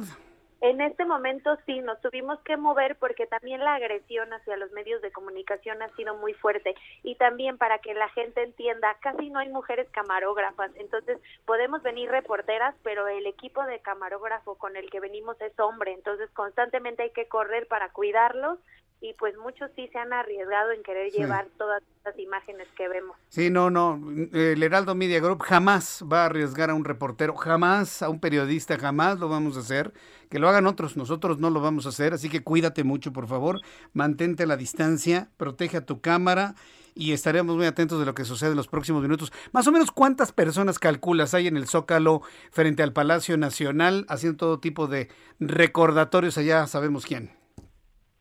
En este momento sí, nos tuvimos que mover porque también la agresión hacia los medios de comunicación ha sido muy fuerte. Y también para que la gente entienda, casi no hay mujeres camarógrafas, entonces podemos venir reporteras, pero el equipo de camarógrafo con el que venimos es hombre, entonces constantemente hay que correr para cuidarlos y pues muchos sí se han arriesgado en querer llevar todas las imágenes que vemos. Sí, no, no, el Heraldo Media Group jamás va a arriesgar a un reportero, jamás a un periodista, jamás lo vamos a hacer, que lo hagan otros, nosotros no lo vamos a hacer, así que cuídate mucho, por favor, mantente a la distancia, protege a tu cámara y estaremos muy atentos de lo que sucede en los próximos minutos. Más o menos, ¿cuántas personas calculas hay en el Zócalo frente al Palacio Nacional haciendo todo tipo de recordatorios allá, sabemos quién?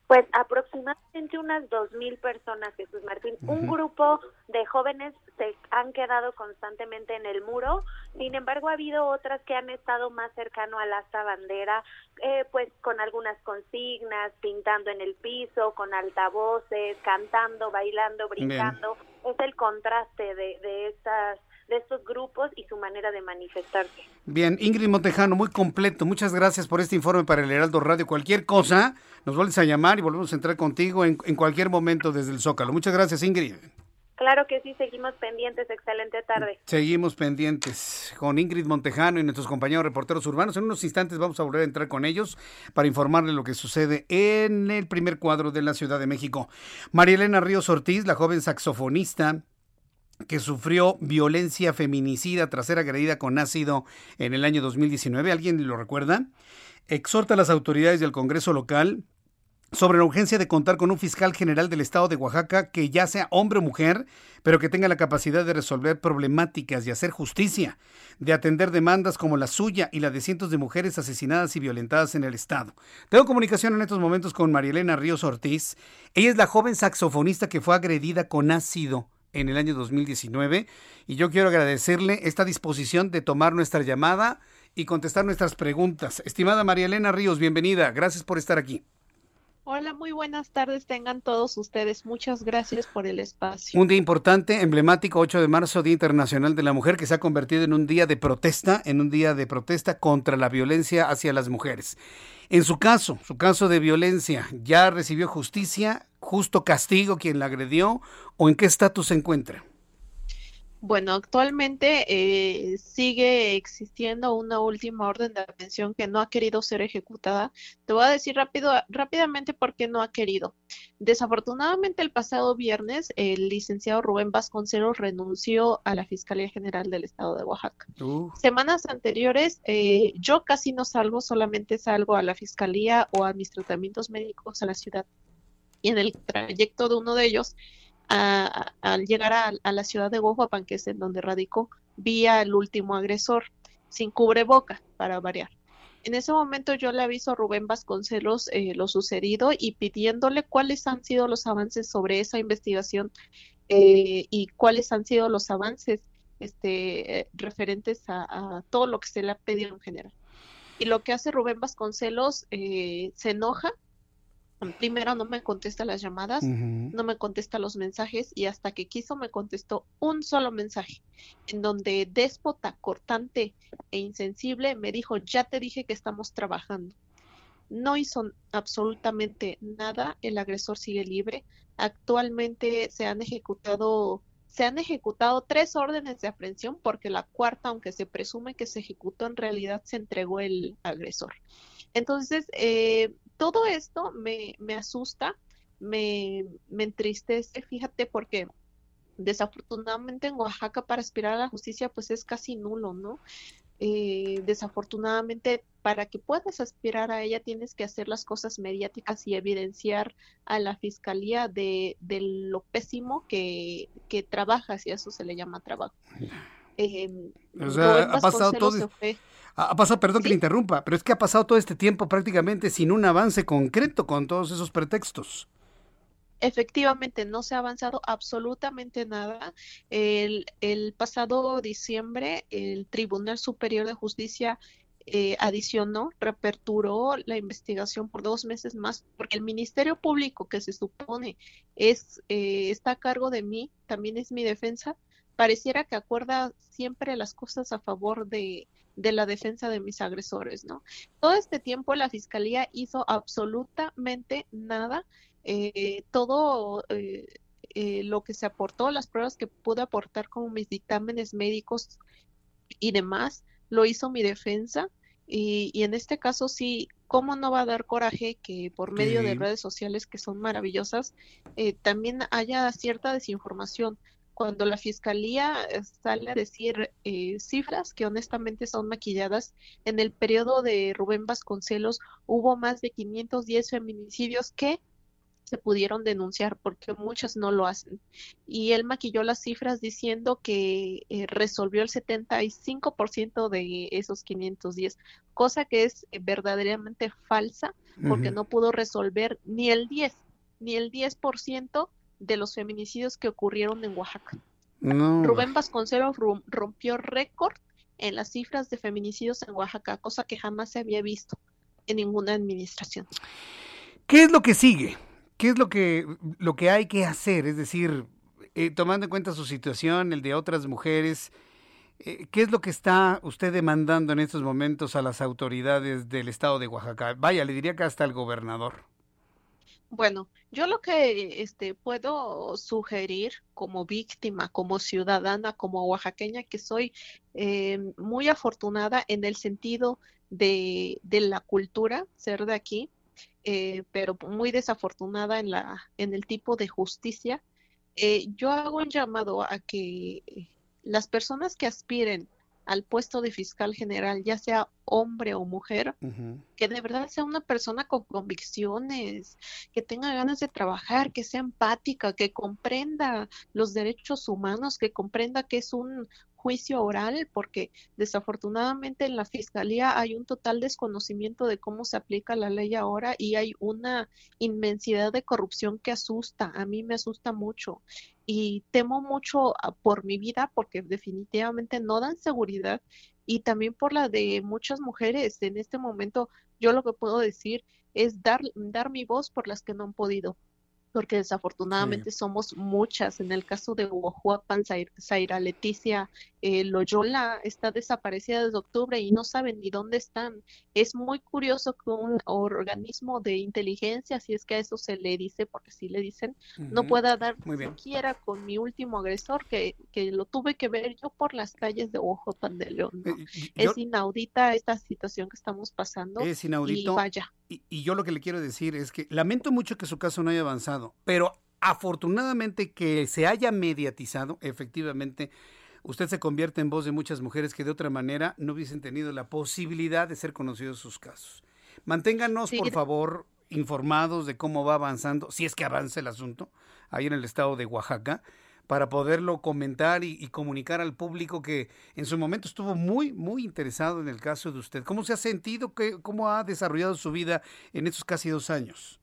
Pues aproximadamente unas dos mil personas, Jesús Martín. Un grupo de jóvenes se han quedado constantemente en el muro. Sin embargo, ha habido otras que han estado más cercano al asta bandera, eh, pues con algunas consignas, pintando en el piso, con altavoces, cantando, bailando, brincando. Es el contraste de, de estas de estos grupos y su manera de manifestarse. Bien, Ingrid Montejano, muy completo. Muchas gracias por este informe para el Heraldo Radio. Cualquier cosa, nos vuelves a llamar y volvemos a entrar contigo en, en cualquier momento desde el Zócalo. Muchas gracias, Ingrid. Claro que sí, seguimos pendientes. Excelente tarde. Seguimos pendientes con Ingrid Montejano y nuestros compañeros reporteros urbanos. En unos instantes vamos a volver a entrar con ellos para informarles lo que sucede en el primer cuadro de la Ciudad de México. María Elena Ríos Ortiz, la joven saxofonista que sufrió violencia feminicida tras ser agredida con ácido en el año 2019. ¿Alguien lo recuerda? Exhorta a las autoridades del Congreso local sobre la urgencia de contar con un fiscal general del estado de Oaxaca que ya sea hombre o mujer, pero que tenga la capacidad de resolver problemáticas y hacer justicia, de atender demandas como la suya y la de cientos de mujeres asesinadas y violentadas en el estado. Tengo comunicación en estos momentos con Marielena Ríos Ortiz. Ella es la joven saxofonista que fue agredida con ácido en el año 2019 y yo quiero agradecerle esta disposición de tomar nuestra llamada y contestar nuestras preguntas. Estimada María Elena Ríos, bienvenida. Gracias por estar aquí. Hola, muy buenas tardes tengan todos ustedes. Muchas gracias por el espacio. Un día importante, emblemático, 8 de marzo, Día Internacional de la Mujer, que se ha convertido en un día de protesta, en un día de protesta contra la violencia hacia las mujeres. En su caso, su caso de violencia, ¿ya recibió justicia, justo castigo quien la agredió o en qué estatus se encuentra? Bueno, actualmente eh, sigue existiendo una última orden de aprehensión que no ha querido ser ejecutada. Te voy a decir rápido, rápidamente por qué no ha querido. Desafortunadamente, el pasado viernes, el licenciado Rubén Vasconcelos renunció a la Fiscalía General del Estado de Oaxaca. Semanas anteriores, eh, yo casi no salgo, solamente salgo a la Fiscalía o a mis tratamientos médicos a la ciudad. Y en el trayecto de uno de ellos, al llegar a, la ciudad de Guajuapan, que es en donde radicó, vi al último agresor, sin cubreboca, para variar. En ese momento yo le aviso a Rubén Vasconcelos eh, lo sucedido y pidiéndole cuáles han sido los avances sobre esa investigación eh, y cuáles han sido los avances este, referentes a, todo lo que se le ha pedido en general. Y lo que hace Rubén Vasconcelos eh, se enoja primero no me contesta las llamadas, no me contesta los mensajes y hasta que quiso me contestó un solo mensaje en donde déspota, cortante e insensible me dijo, ya te dije que estamos trabajando. No hizo absolutamente nada, el agresor sigue libre. Actualmente se han ejecutado se han ejecutado tres órdenes de aprehensión porque la cuarta, aunque se presume que se ejecutó, en realidad se entregó el agresor. Entonces, eh, todo esto me, me asusta, me, me entristece, fíjate, porque desafortunadamente en Oaxaca para aspirar a la justicia pues es casi nulo, ¿no? Eh, desafortunadamente para que puedas aspirar a ella tienes que hacer las cosas mediáticas y evidenciar a la fiscalía de, de lo pésimo que, que trabajas y eso se le llama trabajo. Eh, o sea, ha pasado todo. Ha pasado, perdón que le interrumpa, pero es que ha pasado todo este tiempo prácticamente sin un avance concreto con todos esos pretextos. Efectivamente, no se ha avanzado absolutamente nada. El, el pasado diciembre, el Tribunal Superior de Justicia eh, adicionó, reaperturó la investigación por dos meses más, porque el Ministerio Público, que se supone es eh, está a cargo de mí, también es mi defensa, pareciera que acuerda siempre las cosas a favor de, de la defensa de mis agresores, ¿no? Todo este tiempo la fiscalía hizo absolutamente nada, eh, todo eh, eh, lo que se aportó, las pruebas que pude aportar como mis dictámenes médicos y demás, lo hizo mi defensa. Y, y en este caso sí, ¿cómo no va a dar coraje que por medio de redes sociales que son maravillosas, también haya cierta desinformación? Cuando la fiscalía eh, sale a decir eh, cifras que honestamente son maquilladas, en el periodo de Rubén Vasconcelos hubo más de 510 feminicidios que se pudieron denunciar porque muchas no lo hacen. Y él maquilló las cifras diciendo que eh, resolvió el 75% de esos 510, cosa que es verdaderamente falsa porque no pudo resolver ni el 10, ni el 10% de los feminicidios que ocurrieron en Oaxaca. Rubén Vasconcelos rompió récord en las cifras de feminicidios en Oaxaca, cosa que jamás se había visto en ninguna administración. ¿Qué es lo que sigue? ¿Qué es lo que, lo que hay que hacer? Es decir, eh, tomando en cuenta su situación, el de otras mujeres, eh, ¿qué es lo que está usted demandando en estos momentos a las autoridades del estado de Oaxaca? Vaya, le diría que hasta al gobernador. Bueno, yo lo que este, puedo sugerir como víctima, como ciudadana, como oaxaqueña que soy eh, muy afortunada en el sentido de, la cultura, ser de aquí, eh, pero muy desafortunada en, la, en el tipo de justicia, eh, yo hago un llamado a que las personas que aspiren al puesto de fiscal general, ya sea hombre o mujer, que de verdad sea una persona con convicciones, que tenga ganas de trabajar, que sea empática, que comprenda los derechos humanos, que comprenda que es un, juicio oral porque desafortunadamente en la fiscalía hay un total desconocimiento de cómo se aplica la ley ahora y hay una inmensidad de corrupción que asusta, a mí me asusta mucho y temo mucho ah, por mi vida porque definitivamente no dan seguridad y también por la de muchas mujeres. En este momento yo lo que puedo decir es dar, dar mi voz por las que no han podido porque desafortunadamente somos muchas. En el caso de Oahuapan, Zaira Leticia eh, Loyola está desaparecida desde octubre y no saben ni dónde están. Es muy curioso que un organismo de inteligencia, si es que a eso se le dice, porque sí le dicen, no pueda dar siquiera con mi último agresor, que, que, lo tuve que ver yo por las calles de Oahuapan de León. Eh, es inaudita esta situación que estamos pasando. Es inaudito. Y vaya. y yo lo que le quiero decir es que lamento mucho que su caso no haya avanzado, pero afortunadamente que se haya mediatizado, efectivamente, usted se convierte en voz de muchas mujeres que de otra manera no hubiesen tenido la posibilidad de ser conocidos sus casos. Manténganos, por favor, informados de cómo va avanzando, si es que avanza el asunto, ahí en el estado de Oaxaca, para poderlo comentar y, comunicar al público que en su momento estuvo muy, muy interesado en el caso de usted. ¿Cómo se ha sentido? ¿Cómo ha desarrollado su vida en estos casi dos años?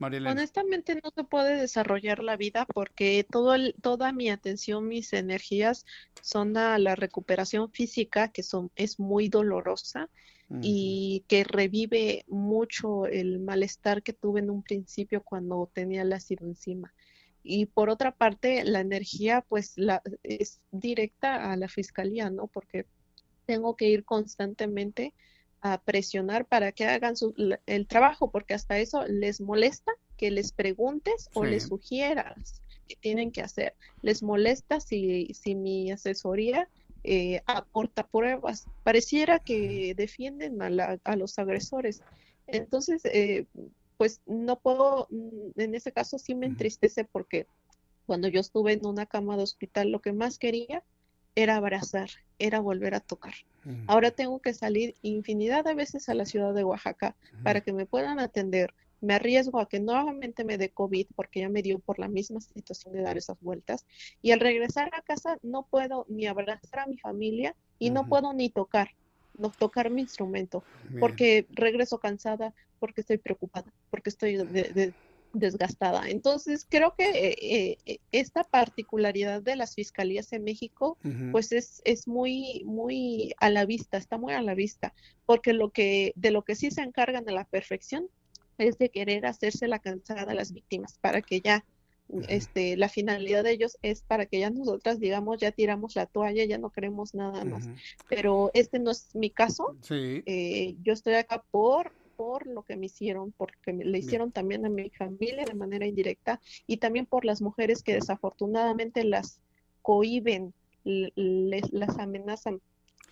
Honestamente no se puede desarrollar la vida porque todo toda mi atención, mis energías son a la recuperación física, que son, es muy dolorosa y que revive mucho el malestar que tuve en un principio cuando tenía la ácido encima. Y por otra parte, la energía pues la, es directa a la fiscalía, ¿no? Porque tengo que ir constantemente a presionar para que hagan el trabajo, porque hasta eso les molesta que les preguntes o les sugieras que tienen que hacer. Les molesta si, si mi asesoría eh, aporta pruebas. Pareciera que defienden a, a los agresores. Entonces, eh, pues no puedo, mm, en ese caso sí me entristece porque cuando yo estuve en una cama de hospital, lo que más quería era abrazar, era volver a tocar. Ahora tengo que salir infinidad de veces a la ciudad de Oaxaca para que me puedan atender. Me arriesgo a que nuevamente me dé COVID porque ya me dio por la misma situación de dar esas vueltas. Y al regresar a casa no puedo ni abrazar a mi familia y no puedo ni tocar, no tocar mi instrumento porque regreso cansada, porque estoy preocupada, porque estoy de desgastada. Entonces, creo que eh, eh, esta particularidad de las fiscalías en México, pues es, es muy, muy a la vista, está muy a la vista, porque lo que, de lo que sí se encargan de la perfección es de querer hacerse la cansada a las víctimas para que ya este, la finalidad de ellos es para que ya nosotras digamos ya tiramos la toalla, ya no queremos nada más. Pero este no es mi caso. Eh, yo estoy acá por por lo que me hicieron, porque le hicieron también a mi familia de manera indirecta y también por las mujeres que desafortunadamente las cohiben, les, las amenazan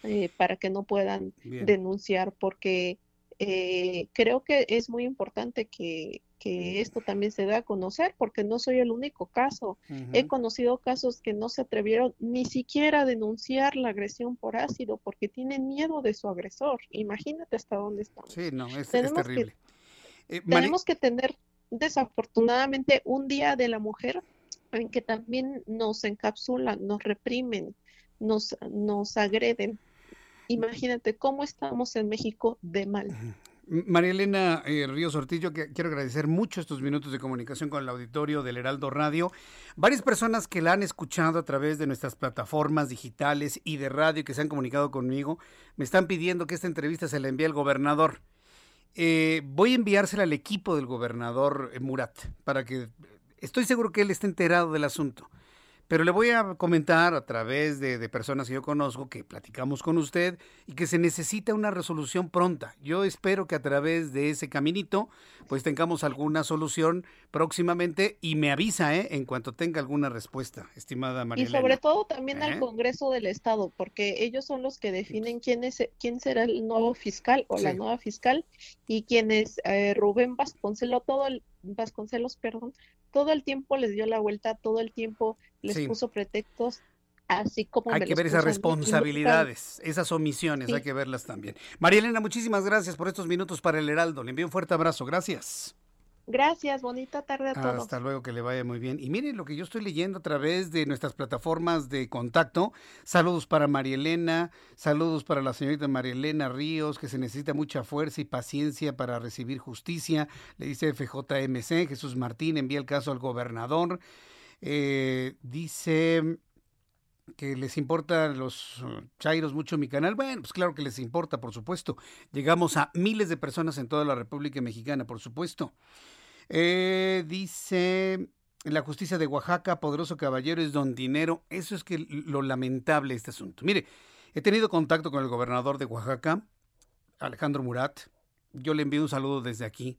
eh, para que no puedan denunciar, porque eh, creo que es muy importante que, que esto también se da a conocer, porque no soy el único caso. He conocido casos que no se atrevieron ni siquiera a denunciar la agresión por ácido porque tienen miedo de su agresor. Imagínate hasta dónde estamos. Sí, no, es, terrible. Que, eh, tenemos que tener desafortunadamente un día de la mujer en que también nos encapsulan, nos reprimen, nos, nos agreden. Imagínate cómo estamos en México de mal. María Elena eh, Ríos Ortillo, que quiero agradecer mucho estos minutos de comunicación con el auditorio del Heraldo Radio. Varias personas que la han escuchado a través de nuestras plataformas digitales y de radio que se han comunicado conmigo, me están pidiendo que esta entrevista se la envíe al gobernador. Eh, voy a enviársela al equipo del gobernador eh, Murat para que estoy seguro que él esté enterado del asunto. Pero le voy a comentar a través de, personas que yo conozco, que platicamos con usted y que se necesita una resolución pronta. Yo espero que a través de ese caminito, pues tengamos alguna solución próximamente y me avisa, ¿eh? En cuanto tenga alguna respuesta, estimada María. Y sobre todo también al ¿Eh? Congreso del Estado, porque ellos son los que definen quién es quién será el nuevo fiscal o la nueva fiscal y quién es eh, Rubén Vasconcelos, todo el Vasconcelos, perdón, todo el tiempo les dio la vuelta, todo el tiempo les puso pretextos, así como... Hay que ver esas responsabilidades, esas omisiones, hay que verlas también. María Elena, muchísimas gracias por estos minutos para el Heraldo. Le envío un fuerte abrazo, gracias. Gracias, bonita tarde a todos. Hasta luego, que le vaya muy bien. Y miren lo que yo estoy leyendo a través de nuestras plataformas de contacto. Saludos para María Elena, saludos para la señorita María Elena Ríos, que se necesita mucha fuerza y paciencia para recibir justicia. Le dice FJMC, Jesús Martín envía el caso al gobernador. Eh, dice que les importa los uh, chairos mucho mi canal. Bueno, pues claro que les importa, por supuesto. Llegamos a miles de personas en toda la República Mexicana, por supuesto. Eh, dice la justicia de Oaxaca, poderoso caballero, es don dinero. Eso es que lo lamentable este asunto. Mire, he tenido contacto con el gobernador de Oaxaca, Alejandro Murat. Yo le envío un saludo desde aquí.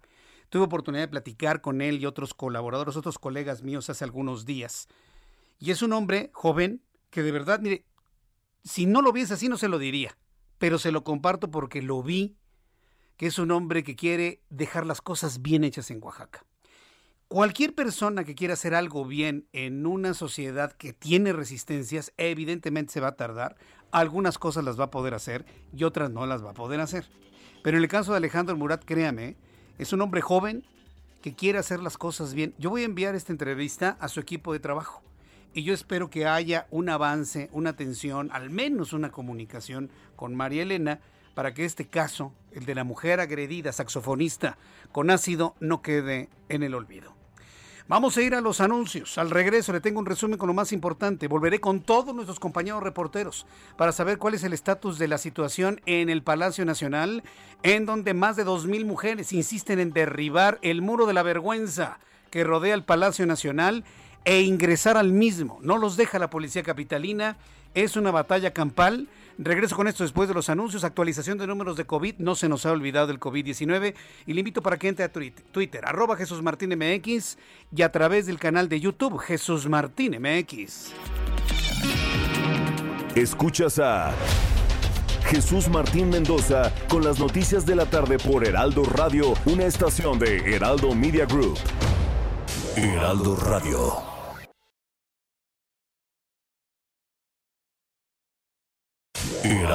Tuve oportunidad de platicar con él y otros colaboradores, otros colegas míos hace algunos días. Y es un hombre joven que de verdad, mire, si no lo viese así no se lo diría, pero se lo comparto porque lo vi que es un hombre que quiere dejar las cosas bien hechas en Oaxaca. Cualquier persona que quiera hacer algo bien en una sociedad que tiene resistencias, evidentemente se va a tardar. Algunas cosas las va a poder hacer y otras no las va a poder hacer. Pero en el caso de Alejandro Murat, créame, es un hombre joven que quiere hacer las cosas bien. Yo voy a enviar esta entrevista a su equipo de trabajo y yo espero que haya un avance, una atención, al menos una comunicación con María Elena para que este caso, el de la mujer agredida saxofonista con ácido, no quede en el olvido. Vamos a ir a los anuncios. Al regreso le tengo un resumen con lo más importante. Volveré con todos nuestros compañeros reporteros para saber cuál es el estatus de la situación en el Palacio Nacional, en donde más de 2.000 mujeres insisten en derribar el muro de la vergüenza que rodea el Palacio Nacional e ingresar al mismo. No los deja la policía capitalina. Es una batalla campal Regreso con esto después de los anuncios, actualización de números de COVID, no se nos ha olvidado el COVID-19 y le invito para que entre a Twitter, arroba Jesús Martín MX y a través del canal de YouTube Jesús Martín MX. Escuchas a Jesús Martín Mendoza con las noticias de la tarde por Heraldo Radio, una estación de Heraldo Media Group. Heraldo Radio.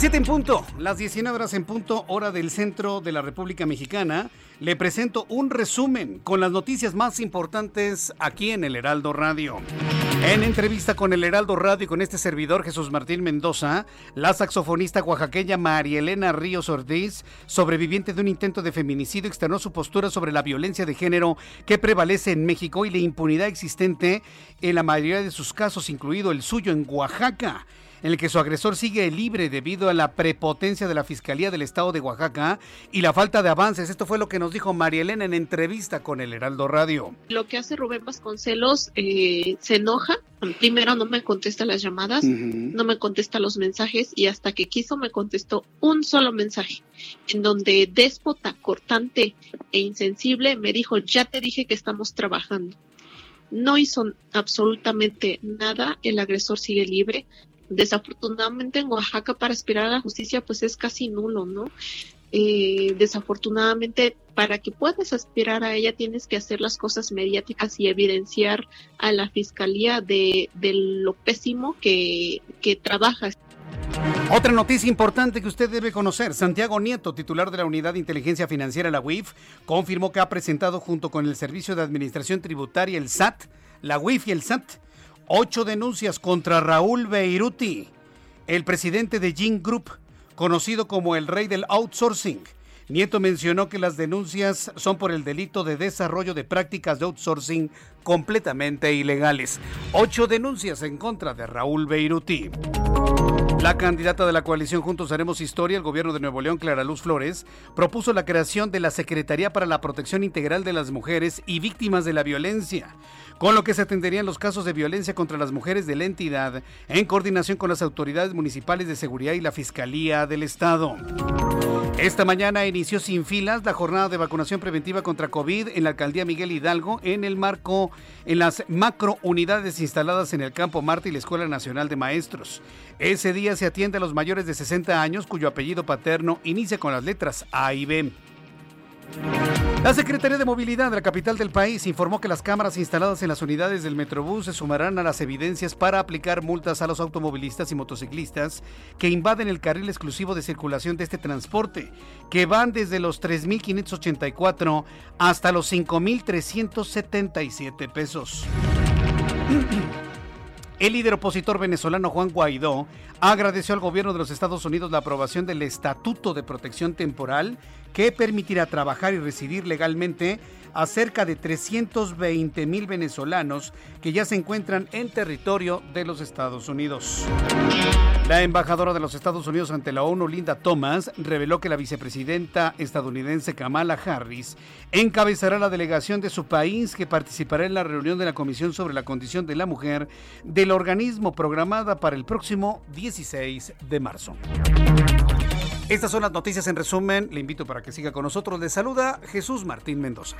Las 7 en punto, las 19 horas en punto, hora del centro de la República Mexicana. Le presento un resumen con las noticias más importantes aquí en el Heraldo Radio. En entrevista con el Heraldo Radio y con este servidor Jesús Martín Mendoza, la saxofonista oaxaqueña María Elena Ríos Ortiz, sobreviviente de un intento de feminicidio, externó su postura sobre la violencia de género que prevalece en México y la impunidad existente en la mayoría de sus casos, incluido el suyo en Oaxaca en el que su agresor sigue libre debido a la prepotencia de la Fiscalía del Estado de Oaxaca y la falta de avances. Esto fue lo que nos dijo María Elena en entrevista con el Heraldo Radio. Lo que hace Rubén Vasconcelos eh, se enoja. Primero no me contesta las llamadas, no me contesta los mensajes y hasta que quiso me contestó un solo mensaje en donde déspota, cortante e insensible me dijo, ya te dije que estamos trabajando no hizo absolutamente nada, el agresor sigue libre, desafortunadamente en Oaxaca para aspirar a la justicia pues es casi nulo, ¿no? Eh, desafortunadamente para que puedas aspirar a ella tienes que hacer las cosas mediáticas y evidenciar a la fiscalía de, lo pésimo que, que trabaja. Otra noticia importante que usted debe conocer. Santiago Nieto, titular de la Unidad de Inteligencia Financiera, la UIF, confirmó que ha presentado junto con el Servicio de Administración Tributaria, el SAT, la UIF y el SAT, ocho denuncias contra Raúl Beiruti, el presidente de Jin Group, conocido como el rey del outsourcing. Nieto mencionó que las denuncias son por el delito de desarrollo de prácticas de outsourcing completamente ilegales. Ocho denuncias en contra de Raúl Beiruti. La candidata de la coalición Juntos Haremos Historia, el gobierno de Nuevo León, Clara Luz Flores, propuso la creación de la Secretaría para la Protección Integral de las Mujeres y Víctimas de la Violencia, con lo que se atenderían los casos de violencia contra las mujeres de la entidad en coordinación con las autoridades municipales de seguridad y la Fiscalía del Estado. Esta mañana inició sin filas la jornada de vacunación preventiva contra COVID en la alcaldía Miguel Hidalgo en el marco en las macro unidades instaladas en el Campo Marte y la Escuela Nacional de Maestros. Ese día se atiende a los mayores de 60 años cuyo apellido paterno inicia con las letras A y B. La Secretaría de Movilidad de la capital del país informó que las cámaras instaladas en las unidades del Metrobús se sumarán a las evidencias para aplicar multas a los automovilistas y motociclistas que invaden el carril exclusivo de circulación de este transporte, que van desde los 3.584 hasta los 5.377 pesos. El líder opositor venezolano Juan Guaidó agradeció al gobierno de los Estados Unidos la aprobación del Estatuto de Protección Temporal que permitirá trabajar y residir legalmente a cerca de 320 mil venezolanos que ya se encuentran en territorio de los Estados Unidos. La embajadora de los Estados Unidos ante la ONU, Linda Thomas, reveló que la vicepresidenta estadounidense Kamala Harris encabezará la delegación de su país que participará en la reunión de la Comisión sobre la Condición de la Mujer del organismo programada para el próximo 16 de marzo. Estas son las noticias en resumen. Le invito para que siga con nosotros. Le saluda Jesús Martín Mendoza.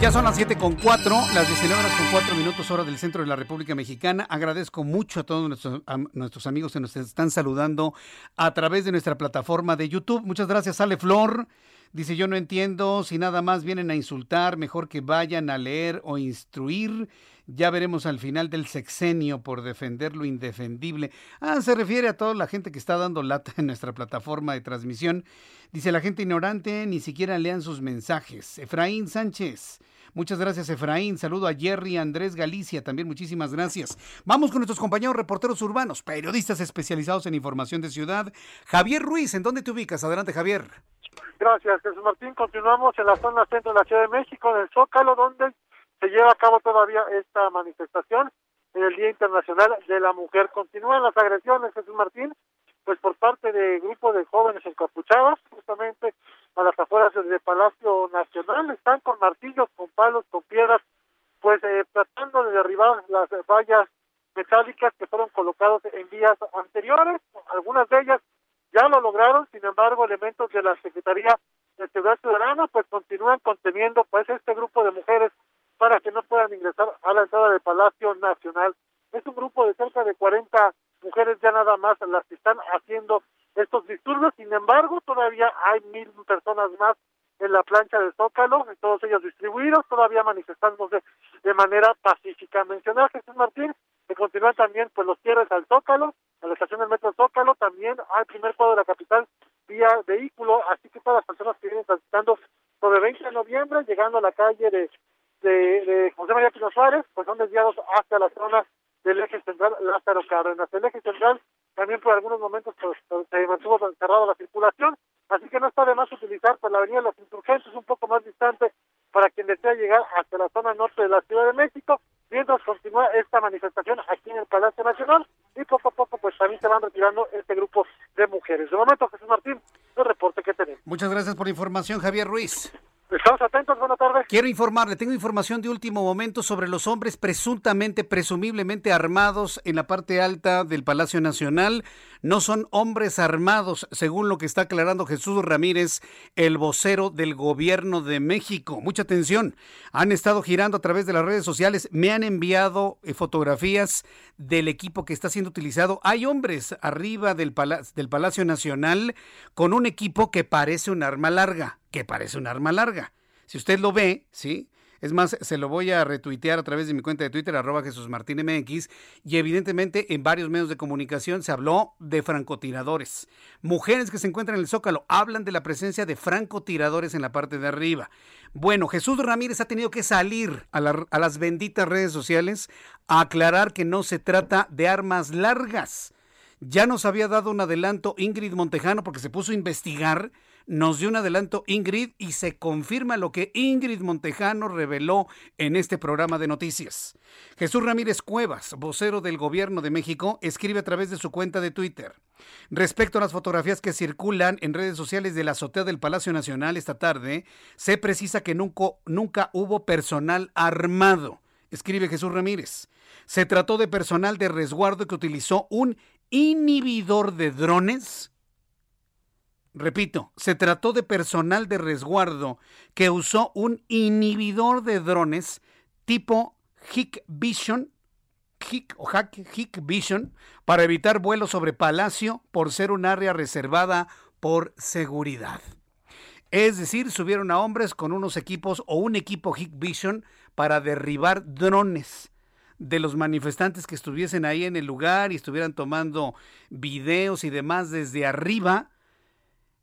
Ya son las 7 con 4, las 19 horas con 4 minutos hora del centro de la República Mexicana. Agradezco mucho a todos nuestros, nuestros amigos que nos están saludando a través de nuestra plataforma de YouTube. Muchas gracias, Ale Flor. Dice, yo no entiendo si nada más vienen a insultar, mejor que vayan a leer o instruir. Ya veremos al final del sexenio por defender lo indefendible. Ah, se refiere a toda la gente que está dando lata en nuestra plataforma de transmisión. Dice la gente ignorante, ni siquiera lean sus mensajes. Efraín Sánchez. Muchas gracias, Efraín. Saludo a Jerry Andrés Galicia. También muchísimas gracias. Vamos con nuestros compañeros reporteros urbanos, periodistas especializados en información de ciudad. Javier Ruiz, ¿en dónde te ubicas? Adelante, Javier. Gracias, Jesús Martín. Continuamos en la zona centro de la Ciudad de México, en el Zócalo, donde se lleva a cabo todavía esta manifestación en el Día Internacional de la Mujer. Continúan las agresiones, Jesús Martín, pues por parte de grupos de jóvenes encapuchados, justamente a las afueras del Palacio Nacional, están con martillos, con palos, con piedras, pues eh, tratando de derribar las vallas metálicas que fueron colocadas en días anteriores, algunas de ellas ya lo lograron, sin embargo, elementos de la Secretaría de Seguridad Ciudadana pues continúan conteniendo pues este grupo de mujeres para que no puedan ingresar a la entrada del Palacio Nacional. Es un grupo de cerca de 40 mujeres ya nada más las que están haciendo estos disturbios, sin embargo, todavía hay mil personas más en la plancha del Zócalo, todos ellos distribuidos, todavía manifestándose de manera pacífica. Mencionar Jesús Martín que continúan también pues los cierres al Zócalo, a la estación del metro Zócalo, también al primer cuadro de la capital vía vehículo, así que todas las personas que vienen transitando sobre 20 de noviembre, llegando a la calle de de, de José María Pino Suárez, pues son desviados hacia la zona del eje central Lázaro Cárdenas. El eje central también por algunos momentos pues, se mantuvo cerrada la circulación, así que no está de más utilizar pues, la avenida de los insurgentes un poco más distante para quien desea llegar hacia la zona norte de la Ciudad de México, mientras continúa esta manifestación aquí en el Palacio Nacional y poco a poco pues también se van retirando este grupo de mujeres. De momento, Jesús Martín, el reporte que tenemos. Muchas gracias por la información, Javier Ruiz. Estamos atentos, buenas tardes. Quiero informarle, tengo información de último momento sobre los hombres presuntamente, presumiblemente armados en la parte alta del Palacio Nacional. No son hombres armados, según lo que está aclarando Jesús Ramírez, el vocero del gobierno de México. Mucha atención, han estado girando a través de las redes sociales, me han enviado eh, fotografías del equipo que está siendo utilizado. Hay hombres arriba del, del Palacio Nacional con un equipo que parece un arma larga que parece un arma larga. Si usted lo ve, ¿sí? Es más, se lo voy a retuitear a través de mi cuenta de Twitter, arroba Jesús Martín MX, y evidentemente en varios medios de comunicación se habló de francotiradores. Mujeres que se encuentran en el Zócalo hablan de la presencia de francotiradores en la parte de arriba. Bueno, Jesús Ramírez ha tenido que salir a, a las benditas redes sociales a aclarar que no se trata de armas largas. Ya nos había dado un adelanto Ingrid Montejano porque se puso a investigar nos dio un adelanto Ingrid y se confirma lo que Ingrid Montejano reveló en este programa de noticias. Jesús Ramírez Cuevas, vocero del gobierno de México, escribe a través de su cuenta de Twitter. Respecto a las fotografías que circulan en redes sociales de la azotea del Palacio Nacional esta tarde, se precisa que nunca, nunca hubo personal armado, escribe Jesús Ramírez. Se trató de personal de resguardo que utilizó un inhibidor de drones Repito, se trató de personal de resguardo que usó un inhibidor de drones tipo Hikvision o Vision para evitar vuelos sobre Palacio por ser un área reservada por seguridad. Es decir, subieron a hombres con unos equipos o un equipo Vision para derribar drones de los manifestantes que estuviesen ahí en el lugar y estuvieran tomando videos y demás desde arriba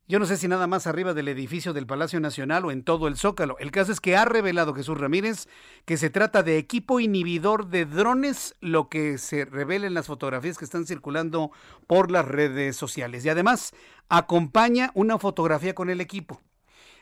yo no sé si nada más arriba del edificio del Palacio Nacional o en todo el Zócalo. El caso es que ha revelado Jesús Ramírez que se trata de equipo inhibidor de drones, lo que se revela en las fotografías que están circulando por las redes sociales. Y además acompaña una fotografía con el equipo.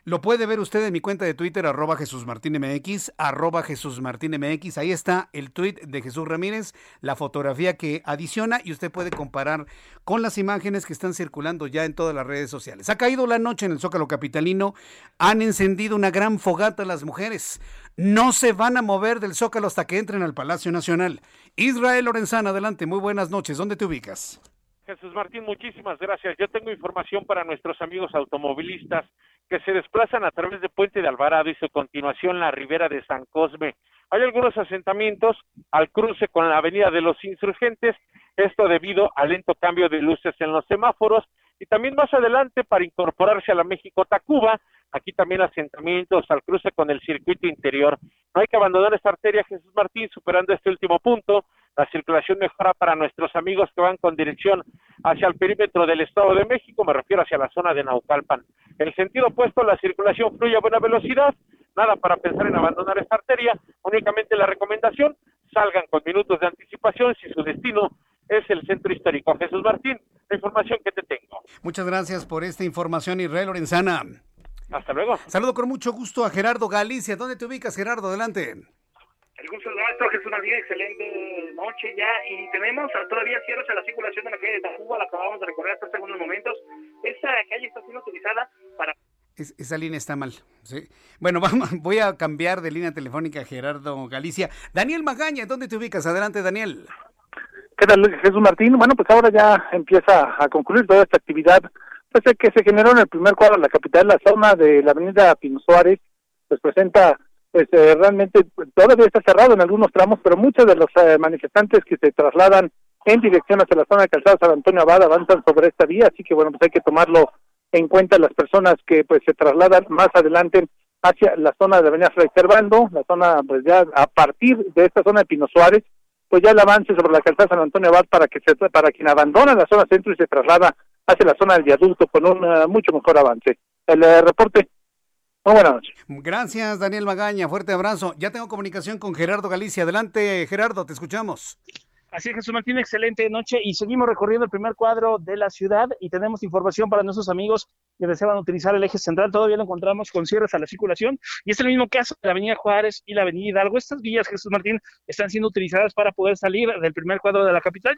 Lo puede ver usted en mi cuenta de Twitter, arroba Jesús Martín MX, arroba Jesús Martín MX. Ahí está el tweet de Jesús Ramírez, la fotografía que adiciona y usted puede comparar con las imágenes que están circulando ya en todas las redes sociales. Ha caído la noche en el Zócalo Capitalino, han encendido una gran fogata las mujeres. No se van a mover del Zócalo hasta que entren al Palacio Nacional. Israel Lorenzana, adelante, muy buenas noches. ¿Dónde te ubicas? Jesús Martín, muchísimas gracias. Yo tengo información para nuestros amigos automovilistas que se desplazan a través de Puente de Alvarado y su continuación la ribera de San Cosme. Hay algunos asentamientos al cruce con la avenida de los insurgentes, esto debido al lento cambio de luces en los semáforos y también más adelante para incorporarse a la México-Tacuba, aquí también asentamientos al cruce con el circuito interior. No hay que abandonar esta arteria Jesús Martín superando este último punto la circulación mejora para nuestros amigos que van con dirección hacia el perímetro del Estado de México, me refiero hacia la zona de Naucalpan. En el sentido opuesto, la circulación fluye a buena velocidad, nada para pensar en abandonar esta arteria, únicamente la recomendación, salgan con minutos de anticipación si su destino es el centro histórico. Jesús Martín, la información que te tengo. Muchas gracias por esta información, Israel Lorenzana. Hasta luego. Saludo con mucho gusto a Gerardo Galicia. ¿Dónde te ubicas, Gerardo? Adelante. El gusto es nuestro, Jesús Martín, excelente noche ya. Y tenemos todavía cierres a la circulación de la calle de Tacuba, la acabamos de recorrer hasta algunos momentos. Esa calle está siendo utilizada para esa línea está mal. ¿sí? Bueno, *laughs* vamos, voy a cambiar de línea telefónica a Gerardo Galicia. Daniel Magaña, ¿dónde te ubicas? Adelante, Daniel. ¿Qué tal, Jesús Martín? Bueno, pues ahora ya empieza a concluir toda esta actividad. Pues que se generó en el primer cuadro de la capital, la zona de la avenida Pino Suárez, pues presenta pues eh, realmente todavía está cerrado en algunos tramos, pero muchos de los eh, manifestantes que se trasladan en dirección hacia la zona de Calzada San Antonio Abad avanzan sobre esta vía, así que bueno, pues hay que tomarlo en cuenta las personas que pues se trasladan más adelante hacia la zona de Avenida Fray Servando, la zona pues ya a partir de esta zona de Pino Suárez, pues ya el avance sobre la calzada San Antonio Abad para que se para quien abandona la zona centro y se traslada hacia la zona del viaducto con un eh, mucho mejor avance. El reporte muy buenas noches. Gracias, Daniel Magaña. Fuerte abrazo. Ya tengo comunicación con Gerardo Galicia. Adelante, Gerardo, te escuchamos. Así es, Jesús Martín, excelente noche y seguimos recorriendo el primer cuadro de la ciudad y tenemos información para nuestros amigos que desean utilizar el eje central. Todavía lo encontramos con cierres a la circulación y es el mismo caso de la avenida Juárez y la avenida Hidalgo. Estas vías, Jesús Martín, están siendo utilizadas para poder salir del primer cuadro de la capital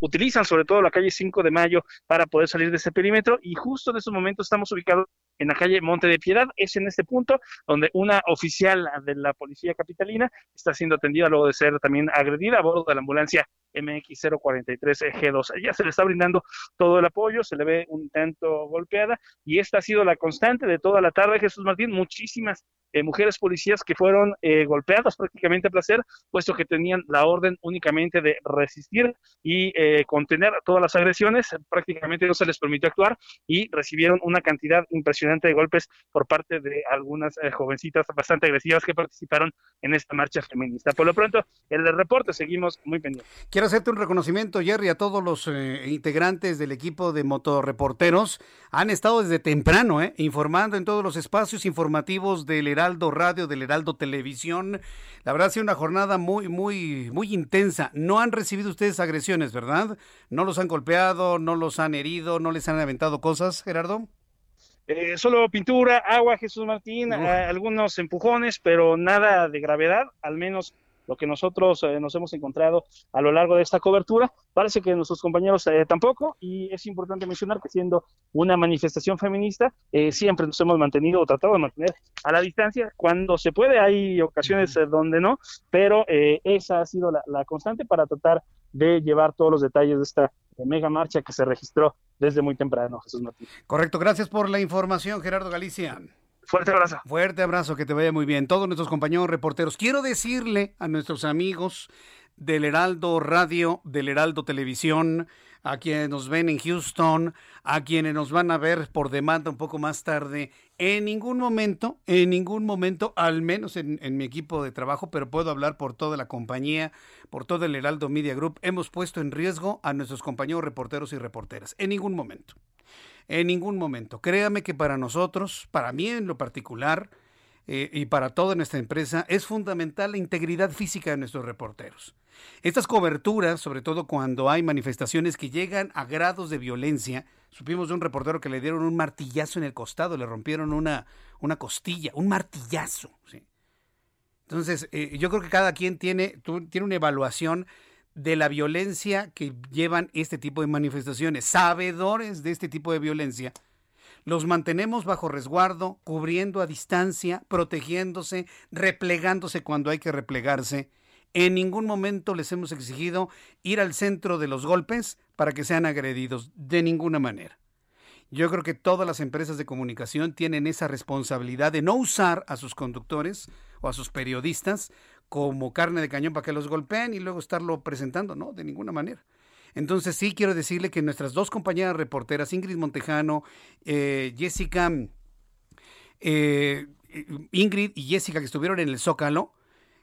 utilizan sobre todo la calle 5 de Mayo para poder salir de ese perímetro y justo en estos momentos estamos ubicados en la calle Monte de Piedad. Es en este punto donde una oficial de la policía capitalina está siendo atendida luego de ser también agredida a bordo de la ambulancia MX043G2. Ya se le está brindando todo el apoyo, se le ve un tanto golpeada y esta ha sido la constante de toda la tarde, Jesús Martín. Muchísimas eh, mujeres policías que fueron eh, golpeadas prácticamente a placer, puesto que tenían la orden únicamente de resistir y eh, contener todas las agresiones. Prácticamente no se les permitió actuar y recibieron una cantidad impresionante de golpes por parte de algunas jovencitas bastante agresivas que participaron en esta marcha feminista. Por lo pronto, el reporte seguimos muy pendientes. Quiero hacerte un reconocimiento, Jerry, a todos los integrantes del equipo de motorreporteros. Han estado desde temprano informando en todos los espacios informativos del Heraldo Radio, del Heraldo Televisión. La verdad ha sido una jornada muy, muy, muy intensa. No han recibido ustedes agresiones, ¿verdad? No los han golpeado, no los han herido, no les han aventado cosas, Gerardo. Eh, solo pintura, agua, Jesús Martín, algunos empujones, pero nada de gravedad, al menos lo que nosotros eh, nos hemos encontrado a lo largo de esta cobertura. Parece que nuestros compañeros eh, tampoco, y es importante mencionar que siendo una manifestación feminista, eh, siempre nos hemos mantenido o tratado de mantener a la distancia. Cuando se puede, hay ocasiones donde no, pero esa ha sido la, la constante para tratar de llevar todos los detalles de esta mega marcha que se registró desde muy temprano, Jesús Martín. Correcto, gracias por la información, Gerardo Galicia. Fuerte abrazo. Fuerte abrazo, que te vaya muy bien. Todos nuestros compañeros reporteros. Quiero decirle a nuestros amigos del Heraldo Radio, del Heraldo Televisión, a quienes nos ven en Houston, a quienes nos van a ver por demanda un poco más tarde, en ningún momento, en ningún momento, al menos en, mi equipo de trabajo, pero puedo hablar por toda la compañía, por todo el Heraldo Media Group, hemos puesto en riesgo a nuestros compañeros reporteros y reporteras. En ningún momento en ningún momento. Créame que para nosotros, para mí en lo particular, eh, y para toda nuestra empresa, es fundamental la integridad física de nuestros reporteros. Estas coberturas, sobre todo cuando hay manifestaciones que llegan a grados de violencia, supimos de un reportero que le dieron un martillazo en el costado, le rompieron una, una costilla, un martillazo. Entonces, eh, yo creo que cada quien tiene, tiene una evaluación de la violencia que llevan este tipo de manifestaciones, sabedores de este tipo de violencia, los mantenemos bajo resguardo, cubriendo a distancia, protegiéndose, replegándose cuando hay que replegarse. En ningún momento les hemos exigido ir al centro de los golpes para que sean agredidos, de ninguna manera. Yo creo que todas las empresas de comunicación tienen esa responsabilidad de no usar a sus conductores o a sus periodistas como carne de cañón para que los golpeen y luego estarlo presentando, no, de ninguna manera. Entonces sí quiero decirle que nuestras dos compañeras reporteras, Ingrid Montejano, eh, Jessica, eh, Ingrid y Jessica que estuvieron en el Zócalo,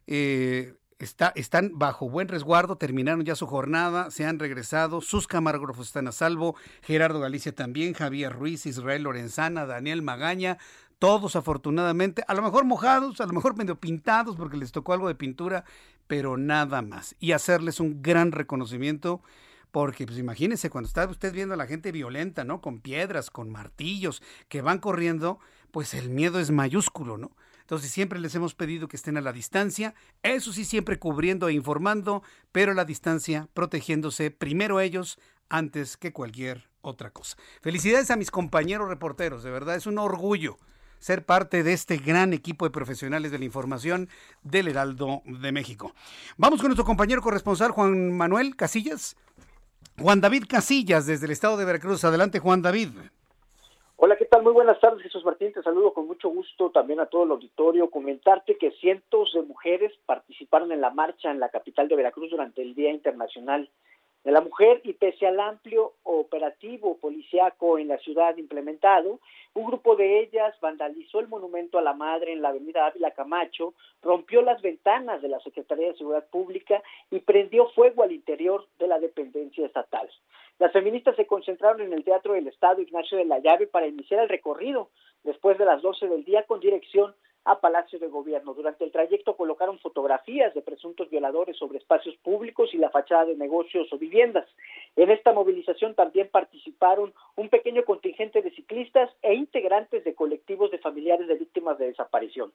eh, está, están bajo buen resguardo, terminaron ya su jornada, se han regresado, sus camarógrafos están a salvo, Gerardo Galicia también, Javier Ruiz, Israel Lorenzana, Daniel Magaña, todos afortunadamente, a lo mejor mojados, a lo mejor medio pintados porque les tocó algo de pintura, pero nada más. Y hacerles un gran reconocimiento porque pues imagínense cuando está usted viendo a la gente violenta, ¿no? Con piedras, con martillos, que van corriendo, pues el miedo es mayúsculo, ¿no? Entonces siempre les hemos pedido que estén a la distancia, eso sí siempre cubriendo e informando, pero a la distancia, protegiéndose primero ellos antes que cualquier otra cosa. Felicidades a mis compañeros reporteros, de verdad es un orgullo ser parte de este gran equipo de profesionales de la información del Heraldo de México. Vamos con nuestro compañero corresponsal Juan Manuel Casillas. Juan David Casillas desde el estado de Veracruz. Adelante, Juan David. Hola, ¿qué tal? Muy buenas tardes, Jesús Martín. Te saludo con mucho gusto también a todo el auditorio. Comentarte que cientos de mujeres participaron en la marcha en la capital de Veracruz durante el Día Internacional de la mujer y pese al amplio operativo policiaco en la ciudad implementado, un grupo de ellas vandalizó el monumento a la madre en la avenida Ávila Camacho, rompió las ventanas de la Secretaría de Seguridad Pública y prendió fuego al interior de la dependencia estatal. Las feministas se concentraron en el Teatro del Estado Ignacio de la Llave para iniciar el recorrido después de las 12 del día con dirección a Palacio de Gobierno. Durante el trayecto colocaron fotografías de presuntos violadores sobre espacios públicos y la fachada de negocios o viviendas. En esta movilización también participaron un pequeño contingente de ciclistas e integrantes de colectivos de familiares de víctimas de desaparición.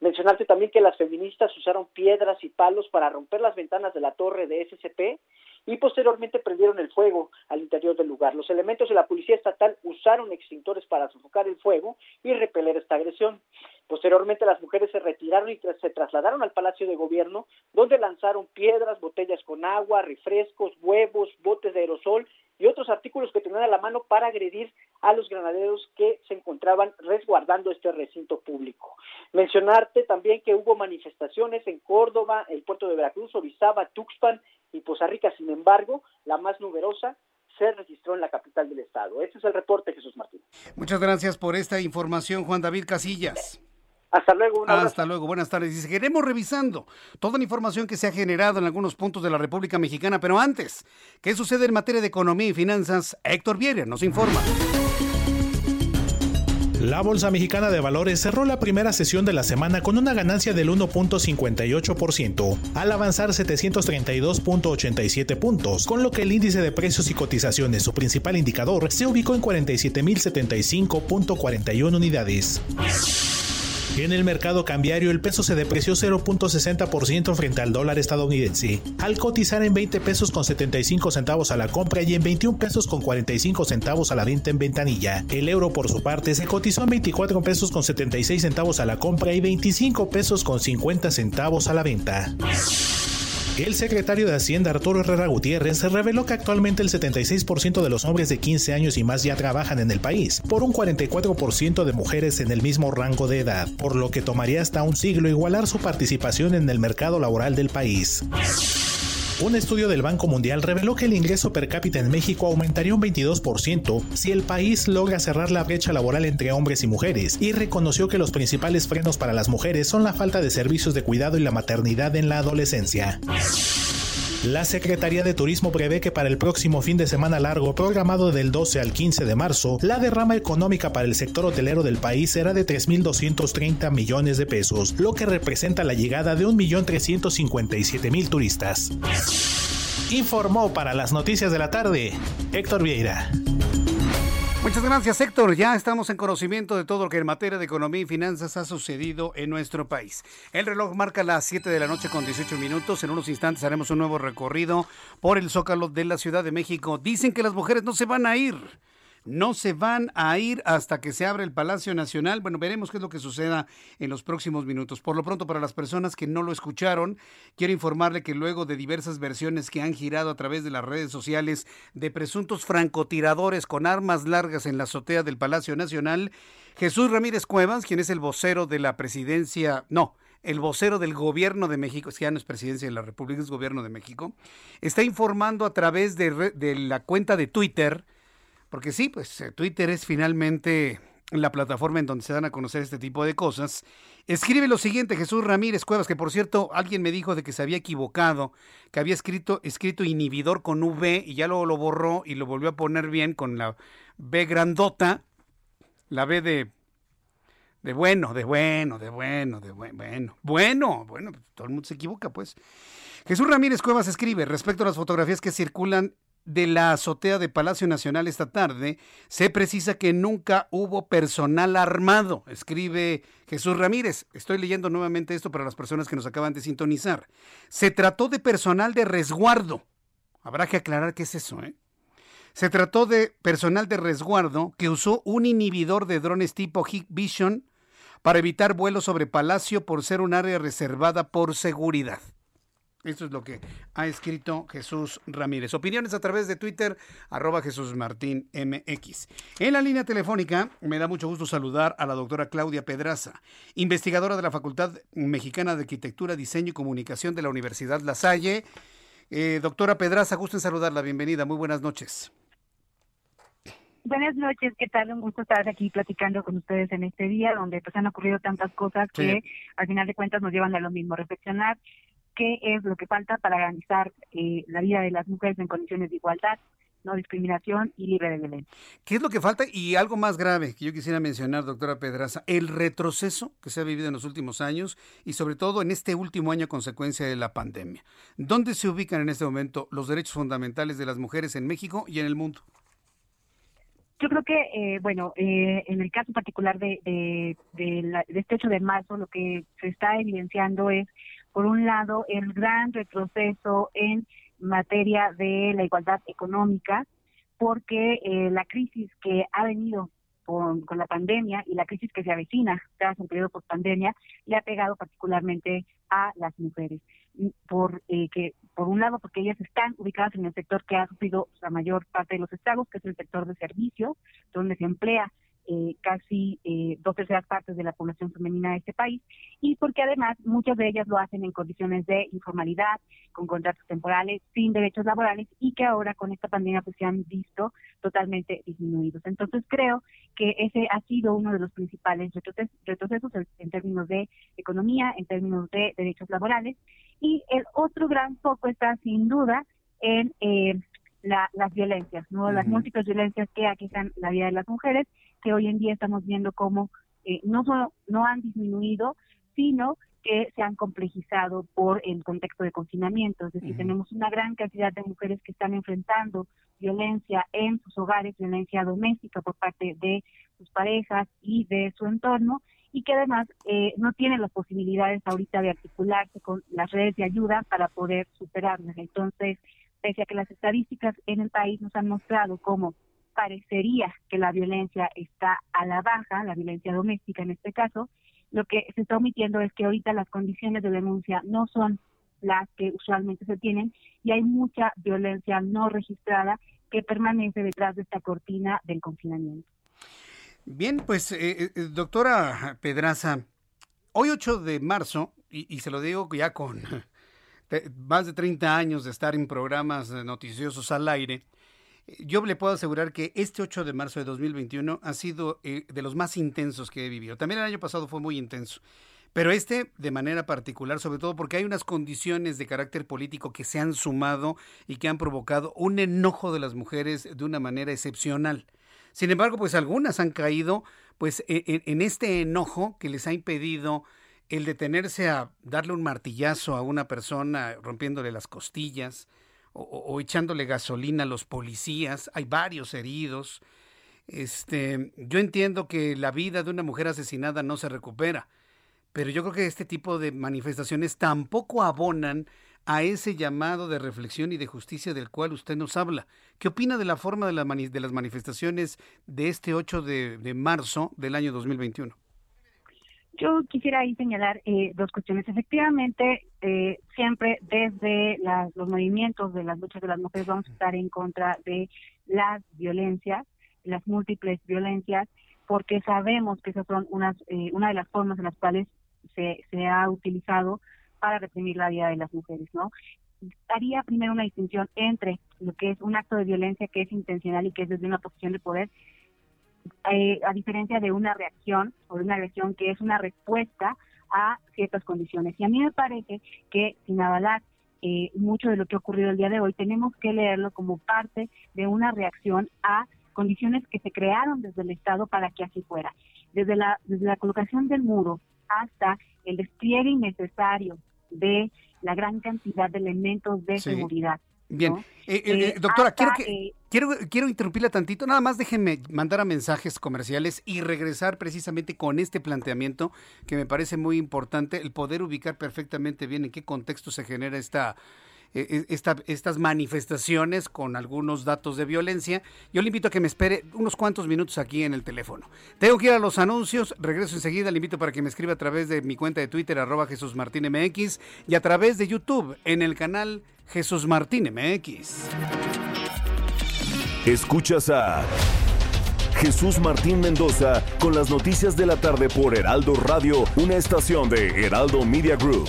Mencionarte también que las feministas usaron piedras y palos para romper las ventanas de la torre de SCP y posteriormente prendieron el fuego al interior del lugar. Los elementos de la Policía Estatal usaron extintores para sofocar el fuego y repeler esta agresión. Posteriormente las mujeres se retiraron y se trasladaron al Palacio de Gobierno, donde lanzaron piedras, botellas con agua, refrescos, huevos, botes de aerosol y otros artículos que tenían a la mano para agredir a los granaderos que se encontraban resguardando este recinto público. Mencionarte también que hubo manifestaciones en Córdoba, el puerto de Veracruz, Orizaba, Tuxpan y Poza Rica. Sin embargo, la más numerosa se registró en la capital del estado. Este es el reporte, Jesús Martín. Muchas gracias por esta información, Juan David Casillas. Hasta luego. Hasta luego, buenas tardes. Y seguiremos revisando toda la información que se ha generado en algunos puntos de la República Mexicana. Pero antes, ¿qué sucede en materia de economía y finanzas? Héctor Vieira nos informa. La Bolsa Mexicana de Valores cerró la primera sesión de la semana con una ganancia del 1.58%, al avanzar 732.87 puntos, con lo que el índice de precios y cotizaciones, su principal indicador, se ubicó en 47.075.41 unidades. En el mercado cambiario, el peso se depreció 0.60% frente al dólar estadounidense, al cotizar en 20 pesos con 75 centavos a la compra y en 21 pesos con 45 centavos a la venta en ventanilla. El euro, por su parte, se cotizó en 24 pesos con 76 centavos a la compra y 25 pesos con 50 centavos a la venta. El secretario de Hacienda Arturo Herrera Gutiérrez reveló que actualmente el 76% de los hombres de 15 años y más ya trabajan en el país, por un 44% de mujeres en el mismo rango de edad, por lo que tomaría hasta un siglo igualar su participación en el mercado laboral del país. Un estudio del Banco Mundial reveló que el ingreso per cápita en México aumentaría un 22% si el país logra cerrar la brecha laboral entre hombres y mujeres y reconoció que los principales frenos para las mujeres son la falta de servicios de cuidado y la maternidad en la adolescencia. La Secretaría de Turismo prevé que para el próximo fin de semana largo, programado del 12 al 15 de marzo, la derrama económica para el sector hotelero del país será de 3.230 millones de pesos, lo que representa la llegada de 1.357.000 turistas. Informó para las noticias de la tarde Héctor Vieira. Muchas gracias, Héctor. Ya estamos en conocimiento de todo lo que en materia de economía y finanzas ha sucedido en nuestro país. El reloj marca las 7 de la noche con 18 minutos. En unos instantes haremos un nuevo recorrido por el Zócalo de la Ciudad de México. Dicen que las mujeres no se van a ir no se van a ir hasta que se abra el Palacio Nacional. Bueno, veremos qué es lo que suceda en los próximos minutos. Por lo pronto, para las personas que no lo escucharon, quiero informarle que luego de diversas versiones que han girado a través de las redes sociales de presuntos francotiradores con armas largas en la azotea del Palacio Nacional, Jesús Ramírez Cuevas, quien es el vocero de la presidencia, no, el vocero del gobierno de México, es que ya no es presidencia de la República, es gobierno de México, está informando a través de, de la cuenta de Twitter, porque sí, pues eh, Twitter es finalmente la plataforma en donde se dan a conocer este tipo de cosas. Escribe lo siguiente, Jesús Ramírez Cuevas, que por cierto, alguien me dijo de que se había equivocado, que había escrito, escrito inhibidor con V y ya luego lo borró y lo volvió a poner bien con la B grandota, la B de, de bueno, de bueno, de bueno, de bueno, bueno, bueno, bueno, todo el mundo se equivoca, pues. Jesús Ramírez Cuevas escribe respecto a las fotografías que circulan de la azotea de Palacio Nacional esta tarde, se precisa que nunca hubo personal armado, escribe Jesús Ramírez. Estoy leyendo nuevamente esto para las personas que nos acaban de sintonizar. Se trató de personal de resguardo. Habrá que aclarar qué es eso, ¿eh? Se trató de personal de resguardo que usó un inhibidor de drones tipo Vision para evitar vuelos sobre Palacio por ser un área reservada por seguridad. Esto es lo que ha escrito Jesús Ramírez. Opiniones a través de Twitter, arroba Jesús Martín MX. En la línea telefónica me da mucho gusto saludar a la doctora Claudia Pedraza, investigadora de la Facultad Mexicana de Arquitectura, Diseño y Comunicación de la Universidad La Salle. Eh, doctora Pedraza, gusto en saludarla. Bienvenida. Muy buenas noches. Buenas noches, ¿qué tal? Un gusto estar aquí platicando con ustedes en este día donde pues han ocurrido tantas cosas que al final de cuentas nos llevan a lo mismo, reflexionar qué es lo que falta para garantizar eh, la vida de las mujeres en condiciones de igualdad, no discriminación y libre de violencia. ¿Qué es lo que falta? Y algo más grave que yo quisiera mencionar, doctora Pedraza, el retroceso que se ha vivido en los últimos años y sobre todo en este último año a consecuencia de la pandemia. ¿Dónde se ubican en este momento los derechos fundamentales de las mujeres en México y en el mundo? Yo creo que, eh, bueno, eh, en el caso particular de, de, de, de este hecho de marzo, lo que se está evidenciando es por un lado, el gran retroceso en materia de la igualdad económica, porque eh, la crisis que ha venido con, con, la pandemia y la crisis que se avecina tras un periodo post pandemia le ha pegado particularmente a las mujeres. Por, eh, que, por un lado, porque ellas están ubicadas en el sector que ha sufrido la mayor parte de los estragos, que es el sector de servicios, donde se emplea eh, casi eh, dos terceras partes de la población femenina de este país y porque además muchas de ellas lo hacen en condiciones de informalidad, con contratos temporales, sin derechos laborales y que ahora con esta pandemia pues se han visto totalmente disminuidos. Entonces creo que ese ha sido uno de los principales retrocesos en términos de economía, en términos de derechos laborales y el otro gran foco está sin duda en eh, las violencias, ¿no? Las múltiples violencias que aquejan la vida de las mujeres que hoy en día estamos viendo cómo eh, no solo no han disminuido, sino que se han complejizado por el contexto de confinamiento. Es decir, tenemos una gran cantidad de mujeres que están enfrentando violencia en sus hogares, violencia doméstica por parte de sus parejas y de su entorno, y que además eh, no tienen las posibilidades ahorita de articularse con las redes de ayuda para poder superarlas. Entonces, pese a que las estadísticas en el país nos han mostrado cómo parecería que la violencia está a la baja, la violencia doméstica en este caso, lo que se está omitiendo es que ahorita las condiciones de denuncia no son las que usualmente se tienen y hay mucha violencia no registrada que permanece detrás de esta cortina del confinamiento. Bien, pues eh, eh, doctora Pedraza, hoy 8 de marzo, y, y se lo digo ya con *laughs* más de 30 años de estar en programas noticiosos al aire, yo le puedo asegurar que este 8 de marzo de 2021 ha sido eh, de los más intensos que he vivido. También el año pasado fue muy intenso. Pero este de manera particular, sobre todo porque hay unas condiciones de carácter político que se han sumado y que han provocado un enojo de las mujeres de una manera excepcional. Sin embargo, pues algunas han caído pues e, e, en este enojo que les ha impedido el detenerse a darle un martillazo a una persona rompiéndole las costillas, o, echándole gasolina a los policías, hay varios heridos. Este, yo entiendo que la vida de una mujer asesinada no se recupera, pero yo creo que este tipo de manifestaciones tampoco abonan a ese llamado de reflexión y de justicia del cual usted nos habla. ¿Qué opina de la forma de, la de las manifestaciones de este 8 de, de marzo del año 2021? Yo quisiera ahí señalar eh, dos cuestiones. Efectivamente, eh, siempre desde los movimientos de las luchas de las mujeres vamos a estar en contra de las violencias, las múltiples violencias, porque sabemos que esas son unas, eh, una de las formas en las cuales se, se ha utilizado para reprimir la vida de las mujeres, ¿no? Haría primero una distinción entre lo que es un acto de violencia que es intencional y que es desde una posición de poder eh, a diferencia de una reacción o de una agresión que es una respuesta a ciertas condiciones. Y a mí me parece que sin avalar eh, mucho de lo que ha ocurrido el día de hoy, tenemos que leerlo como parte de una reacción a condiciones que se crearon desde el Estado para que así fuera. Desde la, desde la colocación del muro hasta el despliegue innecesario de la gran cantidad de elementos de seguridad Bien, eh, eh, eh, doctora, quiero, que, quiero, quiero interrumpirla tantito, nada más déjenme mandar a mensajes comerciales y regresar precisamente con este planteamiento que me parece muy importante, el poder ubicar perfectamente bien en qué contexto se genera esta, esta, estas manifestaciones con algunos datos de violencia. Yo le invito a que me espere unos cuantos minutos aquí en el teléfono. Tengo que ir a los anuncios, regreso enseguida, le invito para que me escriba a través de mi cuenta de Twitter, arroba Jesús Martín MX, y a través de YouTube en el canal Jesús Martín MX. Escuchas a Jesús Martín Mendoza con las noticias de la tarde por Heraldo Radio, una estación de Heraldo Media Group.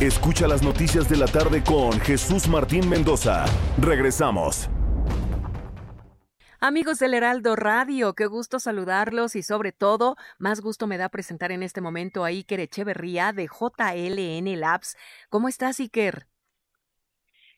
Escucha las noticias de la tarde con Jesús Martín Mendoza. Regresamos. Amigos del Heraldo Radio, qué gusto saludarlos y sobre todo, más gusto me da presentar en este momento a Iker Echeverría de JLN Labs. ¿Cómo estás, Iker?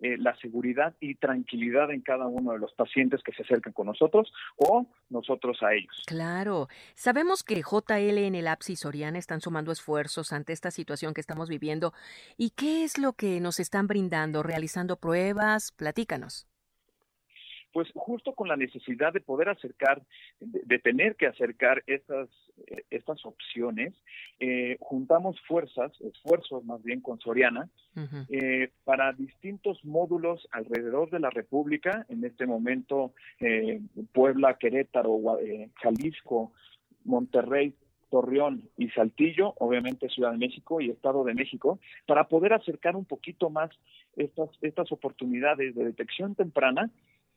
eh, la seguridad y tranquilidad en cada uno de los pacientes que se acercan con nosotros o nosotros a ellos. Claro. Sabemos que JL, el y Soriana están sumando esfuerzos ante esta situación que estamos viviendo. ¿Y qué es lo que nos están brindando? ¿Realizando pruebas? Platícanos pues justo con la necesidad de poder acercar, de, tener que acercar estas, eh, estas opciones, eh, juntamos fuerzas, esfuerzos más bien con Soriana, eh, para distintos módulos alrededor de la República, en este momento Puebla, Querétaro, Jalisco, Monterrey, Torreón y Saltillo, obviamente Ciudad de México y Estado de México, para poder acercar un poquito más estas, estas oportunidades de detección temprana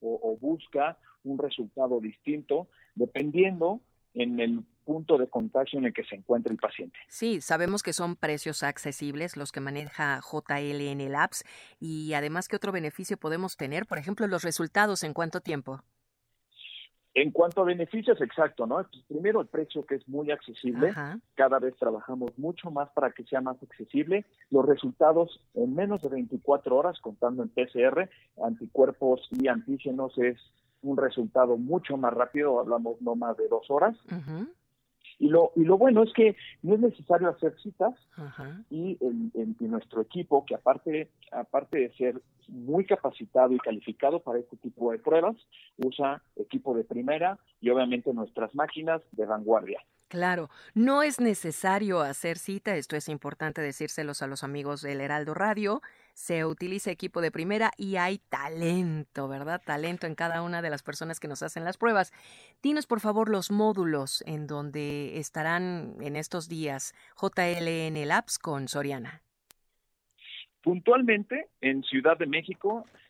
o busca un resultado distinto dependiendo en el punto de contagio en el que se encuentre el paciente. Sí, sabemos que son precios accesibles los que maneja JLN Labs y además qué otro beneficio podemos tener, por ejemplo, los resultados en cuánto tiempo. En cuanto a beneficios, exacto, ¿no? Pues, primero el precio que es muy accesible, cada vez trabajamos mucho más para que sea más accesible. Los resultados en menos de 24 horas, contando en PCR, anticuerpos y antígenos, es un resultado mucho más rápido, hablamos no más de dos horas. Y lo, y lo bueno es que no es necesario hacer citas y en, nuestro equipo, que aparte, aparte de ser muy capacitado y calificado para este tipo de pruebas, usa equipo de primera y obviamente nuestras máquinas de vanguardia. Claro, no es necesario hacer cita, esto es importante decírselos a los amigos del Heraldo Radio, se utiliza equipo de primera y hay talento, ¿verdad? Talento en cada una de las personas que nos hacen las pruebas. Dinos por favor los módulos en donde estarán en estos días JLN Labs con Soriana. Puntualmente en Ciudad de México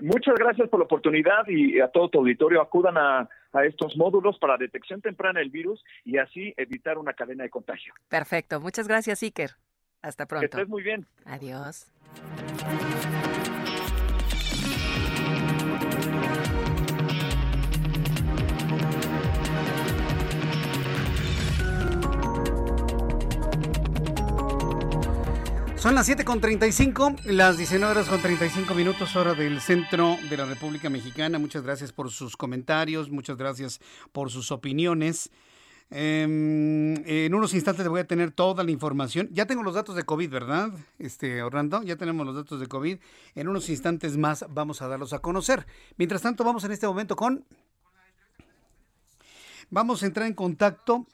Muchas gracias por la oportunidad y a todo tu auditorio acudan a, estos módulos para detección temprana del virus y así evitar una cadena de contagio. Perfecto, muchas gracias Iker. Hasta pronto. Que estés muy bien. Adiós. Son las 7 con 35, las 19 horas con 35 minutos, hora del centro de la República Mexicana. Muchas gracias por sus comentarios, muchas gracias por sus opiniones. Em, en unos instantes voy a tener toda la información. Ya tengo los datos de COVID, ¿verdad? Este, Orlando, ya tenemos los datos de COVID. En unos instantes más vamos a darlos a conocer. Mientras tanto, vamos en este momento con... Vamos a entrar en contacto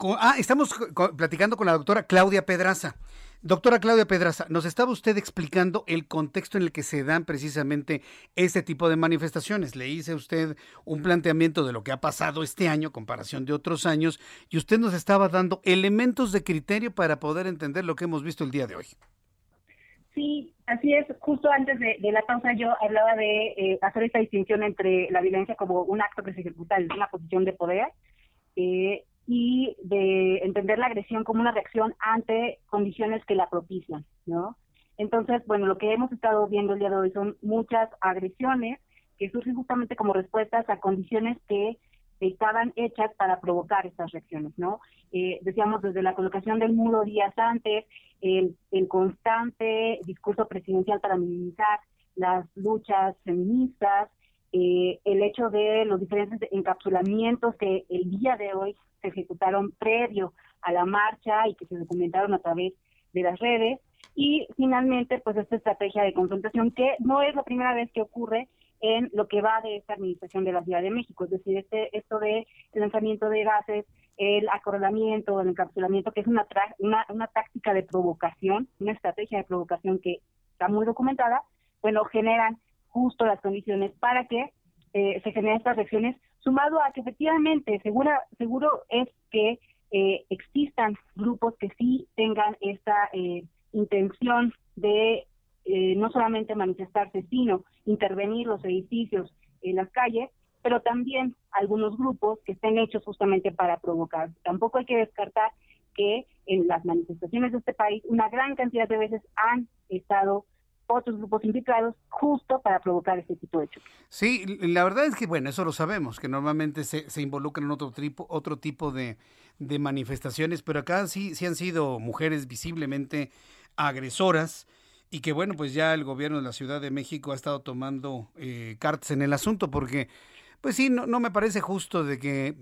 ah, estamos platicando con la doctora Claudia Pedraza. Doctora Claudia Pedraza, nos estaba usted explicando el contexto en el que se dan precisamente este tipo de manifestaciones. Le hice a usted un planteamiento de lo que ha pasado este año, comparación de otros años, y usted nos estaba dando elementos de criterio para poder entender lo que hemos visto el día de hoy. Sí, así es. Justo antes de, la pausa yo hablaba de eh, hacer esta distinción entre la violencia como un acto que se ejecuta en una posición de poder eh, y de entender la agresión como una reacción ante condiciones que la propician, ¿no? Entonces, bueno, lo que hemos estado viendo el día de hoy son muchas agresiones que surgen justamente como respuestas a condiciones que estaban hechas para provocar estas reacciones, ¿no? Eh, decíamos desde la colocación del muro días antes, el, el constante discurso presidencial para minimizar las luchas feministas, eh, el hecho de los diferentes encapsulamientos que el día de hoy se ejecutaron previo a la marcha y que se documentaron a través de las redes. Y finalmente, pues esta estrategia de confrontación que no es la primera vez que ocurre en lo que va de esta administración de la Ciudad de México, es decir, este, esto de lanzamiento de gases, el acorralamiento, el encapsulamiento, que es una, una, una táctica de provocación, una estrategia de provocación que está muy documentada, bueno, generan justo las condiciones para que eh, se generen estas reacciones sumado a que efectivamente segura, seguro es que eh, existan grupos que sí tengan esta eh, intención de eh, no solamente manifestarse, sino intervenir los edificios en las calles, pero también algunos grupos que estén hechos justamente para provocar. Tampoco hay que descartar que en las manifestaciones de este país una gran cantidad de veces han estado otros grupos implicados justo para provocar este tipo de hechos. Sí, la verdad es que, bueno, eso lo sabemos, que normalmente se, se involucran otro tipo, otro tipo de, de manifestaciones, pero acá sí, sí han sido mujeres visiblemente agresoras y que, bueno, pues ya el gobierno de la Ciudad de México ha estado tomando eh, cartas en el asunto porque, pues sí, no, no me parece justo de que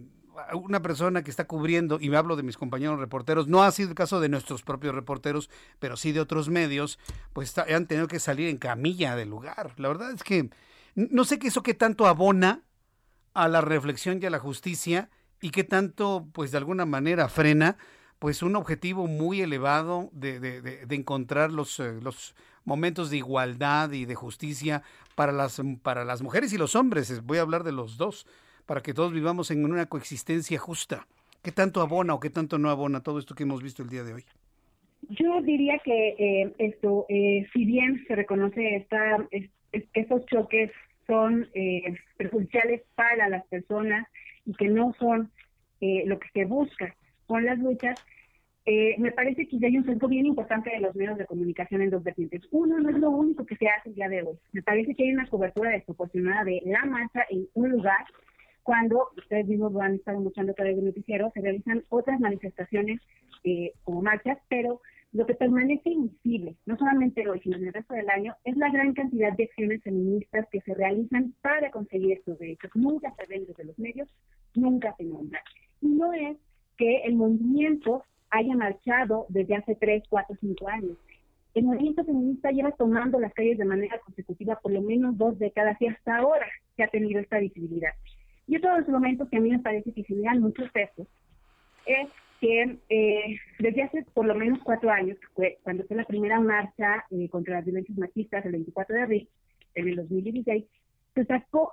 una persona que está cubriendo, y me hablo de mis compañeros reporteros, no ha sido el caso de nuestros propios reporteros, pero sí de otros medios, pues han tenido que salir en camilla del lugar. La verdad es que no sé qué eso que tanto abona a la reflexión y a la justicia y qué tanto, pues de alguna manera frena, pues un objetivo muy elevado de, de, de, encontrar los, eh, los momentos de igualdad y de justicia para las, para las mujeres y los hombres. Voy a hablar de los dos para que todos vivamos en una coexistencia justa. ¿Qué tanto abona o qué tanto no abona todo esto que hemos visto el día de hoy? Yo diría que eh, esto, eh, si bien se reconoce esta, estos choques son eh, perjudiciales para las personas y que no son lo que se busca con las luchas, me parece que ya hay un centro bien importante de los medios de comunicación en dos vertientes. Uno no es lo único que se hace el día de hoy. Me parece que hay una cobertura desproporcionada de la marcha en un lugar cuando ustedes mismos van a estar escuchando a través del noticiero, se realizan otras manifestaciones eh, como marchas, pero lo que permanece invisible, no solamente hoy, sino en el resto del año, es la gran cantidad de acciones feministas que se realizan para conseguir estos derechos. Nunca se ven desde los medios, nunca se nombra. Y no es que el movimiento haya marchado desde hace tres, cuatro, cinco años. El movimiento feminista lleva tomando las calles de manera consecutiva por lo menos dos décadas y hasta ahora se ha tenido esta visibilidad. Y otro de los momentos que a mí me parece que generan muchos pesos es que eh, desde hace por lo menos cuatro años, cuando fue la primera marcha eh, contra las violencias machistas, el 24 de abril, en el 2016, se sacó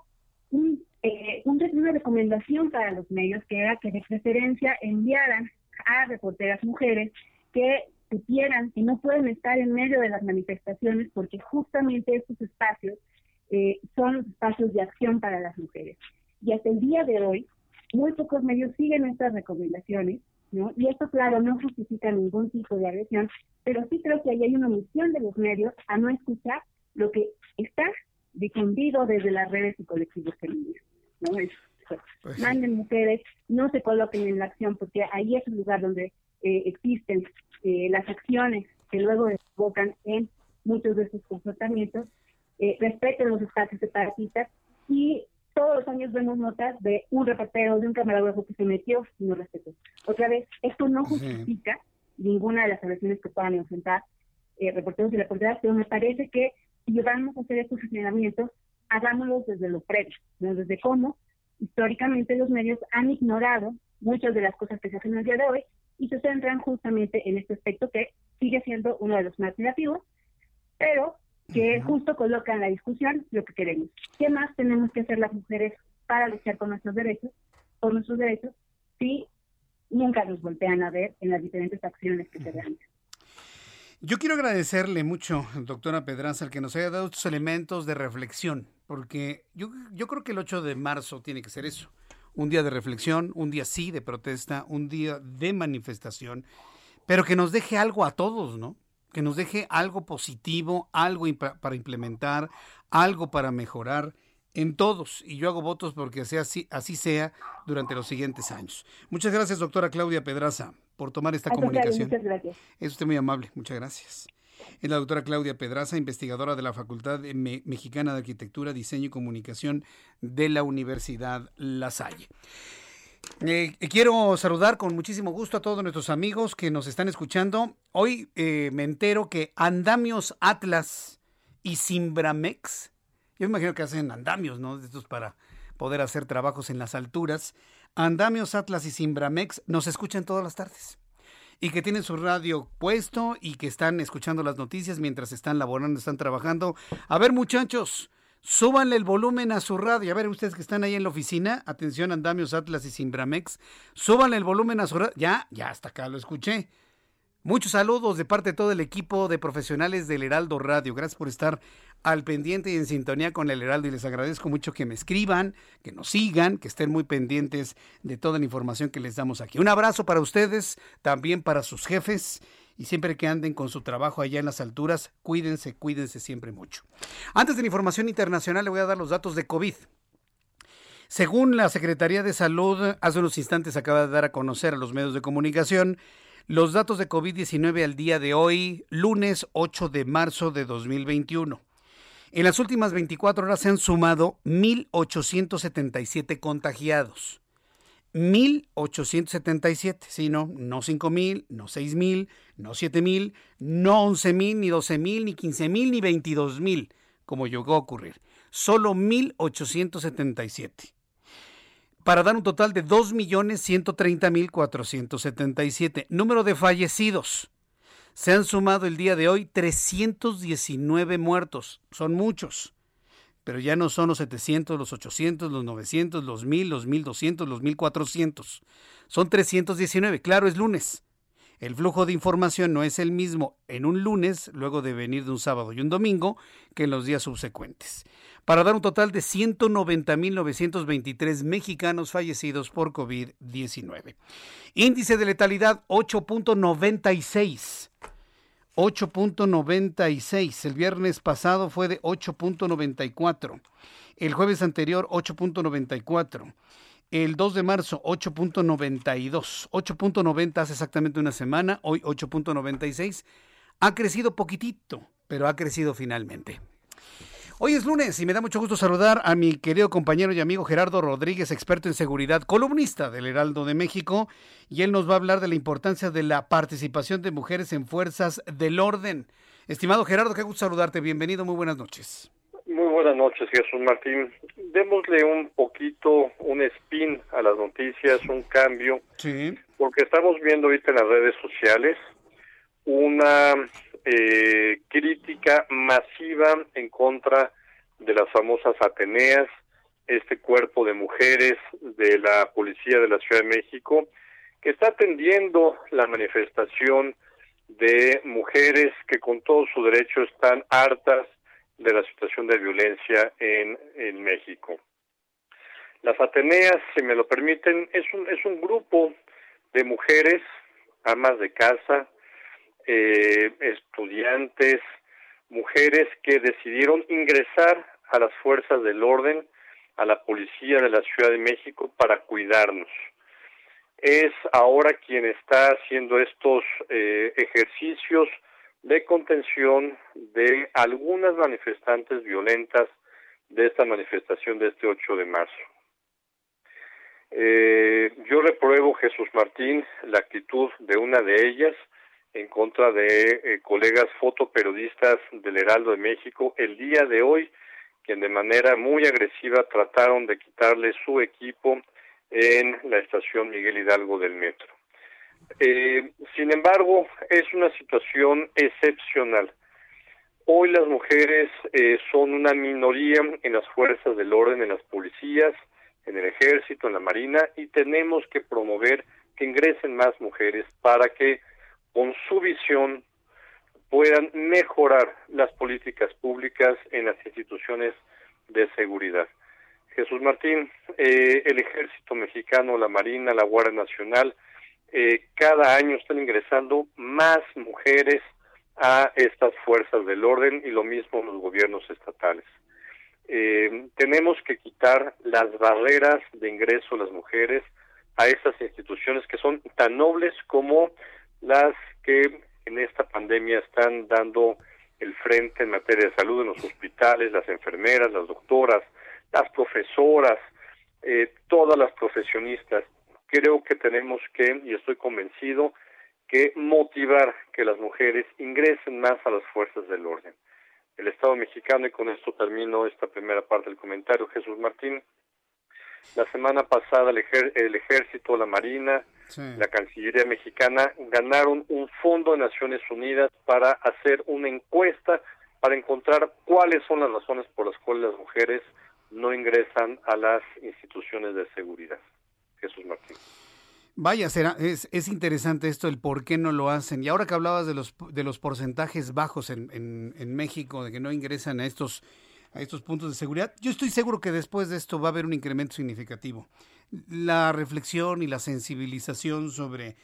un, eh, una recomendación para los medios que era que de preferencia enviaran a reporteras mujeres que supieran que no pueden estar en medio de las manifestaciones porque justamente estos espacios eh, son los espacios de acción para las mujeres y hasta el día de hoy muy pocos medios siguen estas recomendaciones, ¿no? Y esto, claro, no justifica ningún tipo de agresión, pero sí creo que ahí hay una omisión de los medios a no escuchar lo que está difundido desde las redes y colectivos feministas, ¿no? Es, pues manden mujeres, no se coloquen en la acción, porque ahí es el lugar donde eh, existen eh, las acciones que luego desembocan en muchos de estos comportamientos, eh, respeten los espacios separatistas y todos los años vemos notas de un reportero, de un camarógrafo que se metió y no respetó. Otra vez, esto no justifica ninguna de las agresiones que puedan enfrentar eh, reporteros y reporteras, pero me parece que si vamos a hacer estos señalamientos, hagámoslos desde lo previo, desde cómo históricamente los medios han ignorado muchas de las cosas que se hacen el día de hoy y se centran justamente en este aspecto que sigue siendo uno de los más negativos, pero que justo coloca en la discusión lo que queremos. ¿Qué más tenemos que hacer las mujeres para luchar con nuestros derechos, por nuestros derechos, si nunca nos voltean a ver en las diferentes acciones que se realizan? Yo quiero agradecerle mucho, doctora Pedraza, el que nos haya dado estos elementos de reflexión, porque yo, yo creo que el 8 de marzo tiene que ser eso, un día de reflexión, un día sí de protesta, un día de manifestación, pero que nos deje algo a todos, ¿no? Que nos deje algo positivo, algo para implementar, algo para mejorar en todos. Y yo hago votos porque sea así, así sea durante los siguientes años. Muchas gracias, doctora Claudia Pedraza por tomar esta comunicación. Muchas gracias. Es usted muy amable, muchas gracias. Es la doctora Claudia Pedraza, investigadora de la Facultad Mexicana de Arquitectura, Diseño y Comunicación de la Universidad La Salle. Eh, quiero saludar con muchísimo gusto a todos nuestros amigos que nos están escuchando. Hoy eh, me entero que Andamios Atlas y Simbramex, yo me imagino que hacen andamios, ¿no? Estos para poder hacer trabajos en las alturas. Andamios Atlas y Simbramex nos escuchan todas las tardes y que tienen su radio puesto y que están escuchando las noticias mientras están laborando, están trabajando. A ver, muchachos, súbanle el volumen a su radio. A ver, ustedes que están ahí en la oficina, atención, Andamios Atlas y Simbramex, súbanle el volumen a su radio. Ya, ya hasta acá lo escuché. Muchos saludos de parte de todo el equipo de profesionales del Heraldo Radio. Gracias por estar al pendiente y en sintonía con el Heraldo y les agradezco mucho que me escriban, que nos sigan, que estén muy pendientes de toda la información que les damos aquí. Un abrazo para ustedes, también para sus jefes y siempre que anden con su trabajo allá en las alturas, cuídense, cuídense siempre mucho. Antes de la información internacional le voy a dar los datos de COVID. Según la Secretaría de Salud, hace unos instantes acaba de dar a conocer a los medios de comunicación los datos de COVID-19 al día de hoy, lunes 8 de marzo de 2021. En las últimas 24 horas se han sumado 1.877 contagiados. 1.877, sí, no, no 5.000, no 6.000, no 7.000, no 11.000, ni 12.000, ni 15.000, ni 22.000, como llegó a ocurrir. Solo 1.877 para dar un total de 2.130.477. Número de fallecidos. Se han sumado el día de hoy 319 muertos. Son muchos. Pero ya no son los 700, los 800, los 900, los 1000, los 1200, los 1400. Son 319. Claro, es lunes. El flujo de información no es el mismo en un lunes, luego de venir de un sábado y un domingo, que en los días subsecuentes para dar un total de 190.923 mexicanos fallecidos por COVID-19. Índice de letalidad 8.96. 8.96. El viernes pasado fue de 8.94. El jueves anterior 8.94. El 2 de marzo 8.92. 8.90 hace exactamente una semana. Hoy 8.96. Ha crecido poquitito, pero ha crecido finalmente. Hoy es lunes y me da mucho gusto saludar a mi querido compañero y amigo Gerardo Rodríguez, experto en seguridad, columnista del Heraldo de México, y él nos va a hablar de la importancia de la participación de mujeres en fuerzas del orden. Estimado Gerardo, qué gusto saludarte, bienvenido, muy buenas noches. Muy buenas noches, Jesús Martín. Démosle un poquito, un spin a las noticias, un cambio, sí. porque estamos viendo ahorita en las redes sociales una eh, crítica masiva en contra de las famosas Ateneas, este cuerpo de mujeres de la Policía de la Ciudad de México, que está atendiendo la manifestación de mujeres que con todo su derecho están hartas de la situación de violencia en, en México. Las Ateneas, si me lo permiten, es un, es un grupo de mujeres, amas de casa, eh, estudiantes, mujeres que decidieron ingresar a las fuerzas del orden, a la policía de la Ciudad de México para cuidarnos. Es ahora quien está haciendo estos eh, ejercicios de contención de algunas manifestantes violentas de esta manifestación de este 8 de marzo. Eh, yo repruebo, Jesús Martín, la actitud de una de ellas en contra de eh, colegas fotoperiodistas del Heraldo de México el día de hoy, quien de manera muy agresiva trataron de quitarle su equipo en la estación Miguel Hidalgo del metro. Eh, sin embargo, es una situación excepcional. Hoy las mujeres eh, son una minoría en las fuerzas del orden, en las policías, en el ejército, en la marina, y tenemos que promover que ingresen más mujeres para que con su visión puedan mejorar las políticas públicas en las instituciones de seguridad. Jesús Martín, eh, el ejército mexicano, la Marina, la Guardia Nacional, eh, cada año están ingresando más mujeres a estas fuerzas del orden y lo mismo los gobiernos estatales. Eh, tenemos que quitar las barreras de ingreso a las mujeres a estas instituciones que son tan nobles como las que en esta pandemia están dando el frente en materia de salud en los hospitales, las enfermeras, las doctoras, las profesoras, eh, todas las profesionistas. Creo que tenemos que, y estoy convencido, que motivar que las mujeres ingresen más a las fuerzas del orden. El Estado mexicano, y con esto termino esta primera parte del comentario, Jesús Martín, la semana pasada el, el ejército, la marina, la Cancillería mexicana ganaron un fondo de Naciones Unidas para hacer una encuesta para encontrar cuáles son las razones por las cuales las mujeres no ingresan a las instituciones de seguridad. Jesús Martín. Vaya, será, es, es interesante esto, el por qué no lo hacen. Y ahora que hablabas de los, de los porcentajes bajos en, en, en México, de que no ingresan a estos, a estos puntos de seguridad, yo estoy seguro que después de esto va a haber un incremento significativo. La reflexión y la sensibilización sobre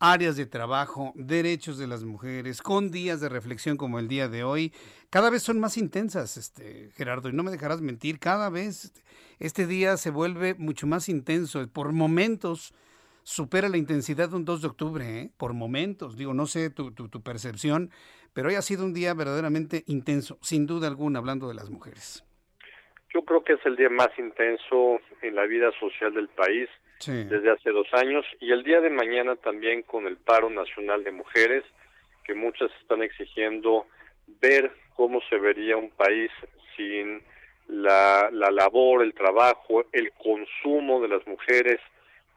áreas de trabajo, derechos de las mujeres, con días de reflexión como el día de hoy, cada vez son más intensas, este Gerardo, y no me dejarás mentir, cada vez este día se vuelve mucho más intenso, por momentos supera la intensidad de un 2 de octubre, ¿eh? por momentos, digo, no sé tu, tu, tu percepción, pero hoy ha sido un día verdaderamente intenso, sin duda alguna, hablando de las mujeres. Yo creo que es el día más intenso en la vida social del país desde hace dos años y el día de mañana también con el paro nacional de mujeres que muchas están exigiendo ver cómo se vería un país sin la, la labor, el trabajo, el consumo de las mujeres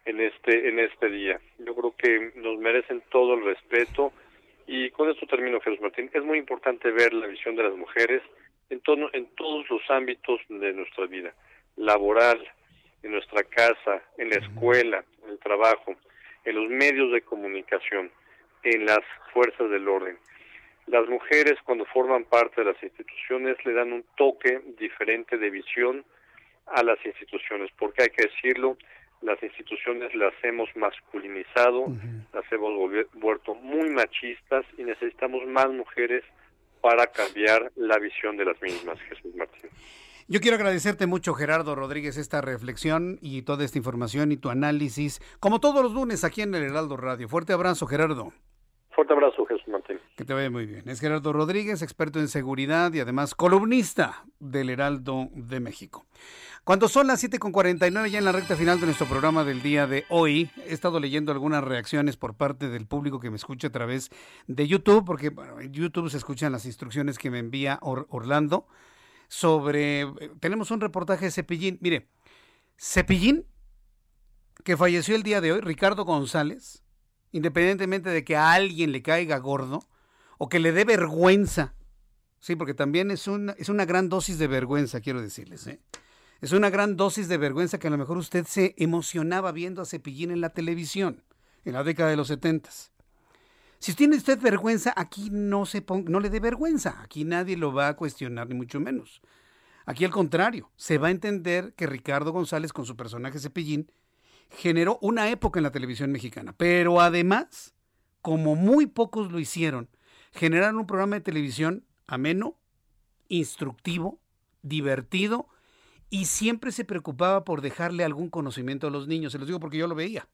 en este en este día. Yo creo que nos merecen todo el respeto y con esto termino, Jesús Martín. Es muy importante ver la visión de las mujeres en, todo, en todos los ámbitos de nuestra vida, laboral, en nuestra casa, en la escuela, en el trabajo, en los medios de comunicación, en las fuerzas del orden. Las mujeres cuando forman parte de las instituciones le dan un toque diferente de visión a las instituciones, porque hay que decirlo, las instituciones las hemos masculinizado, las hemos vuelto muy machistas y necesitamos más mujeres para cambiar la visión de las mismas, Jesús Martín. Yo quiero agradecerte mucho, Gerardo Rodríguez, esta reflexión y toda esta información y tu análisis, como todos los lunes aquí en el Heraldo Radio. Fuerte abrazo, Gerardo. Fuerte abrazo, Jesús Martín. Que te vaya muy bien. Es Gerardo Rodríguez, experto en seguridad y además columnista del Heraldo de México. Cuando son las 7.49 ya en la recta final de nuestro programa del día de hoy, he estado leyendo algunas reacciones por parte del público que me escucha a través de YouTube, porque en YouTube se escuchan las instrucciones que me envía Orlando sobre... Eh, tenemos un reportaje de Cepillín. Mire, Cepillín, que falleció el día de hoy, Ricardo González, independientemente de que a alguien le caiga gordo o que le dé vergüenza, sí, porque también es una, es una gran dosis de vergüenza, quiero decirles, ¿eh? Es una gran dosis de vergüenza que a lo mejor usted se emocionaba viendo a Cepillín en la televisión en la década de los setentas. Si tiene usted vergüenza, aquí no, se no le dé vergüenza. Aquí nadie lo va a cuestionar, ni mucho menos. Aquí al contrario, se va a entender que Ricardo González con su personaje Cepillín generó una época en la televisión mexicana. Pero además, como muy pocos lo hicieron, generaron un programa de televisión ameno, instructivo, divertido y siempre se preocupaba por dejarle algún conocimiento a los niños. Se los digo porque yo lo veía.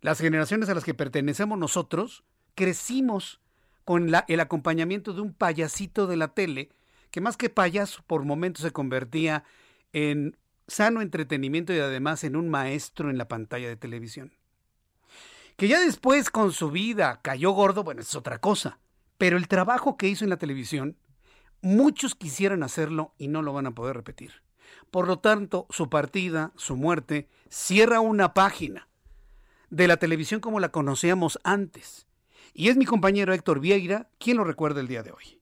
Las generaciones a las que pertenecemos nosotros crecimos con el acompañamiento de un payasito de la tele, que más que payaso por momentos se convertía en sano entretenimiento y además en un maestro en la pantalla de televisión. Que ya después con su vida cayó gordo, bueno, es otra cosa. Pero el trabajo que hizo en la televisión, muchos quisieran hacerlo y no lo van a poder repetir. Por lo tanto, su partida, su muerte, cierra una página de la televisión como la conocíamos antes. Y es mi compañero Héctor Vieira quien lo recuerda el día de hoy.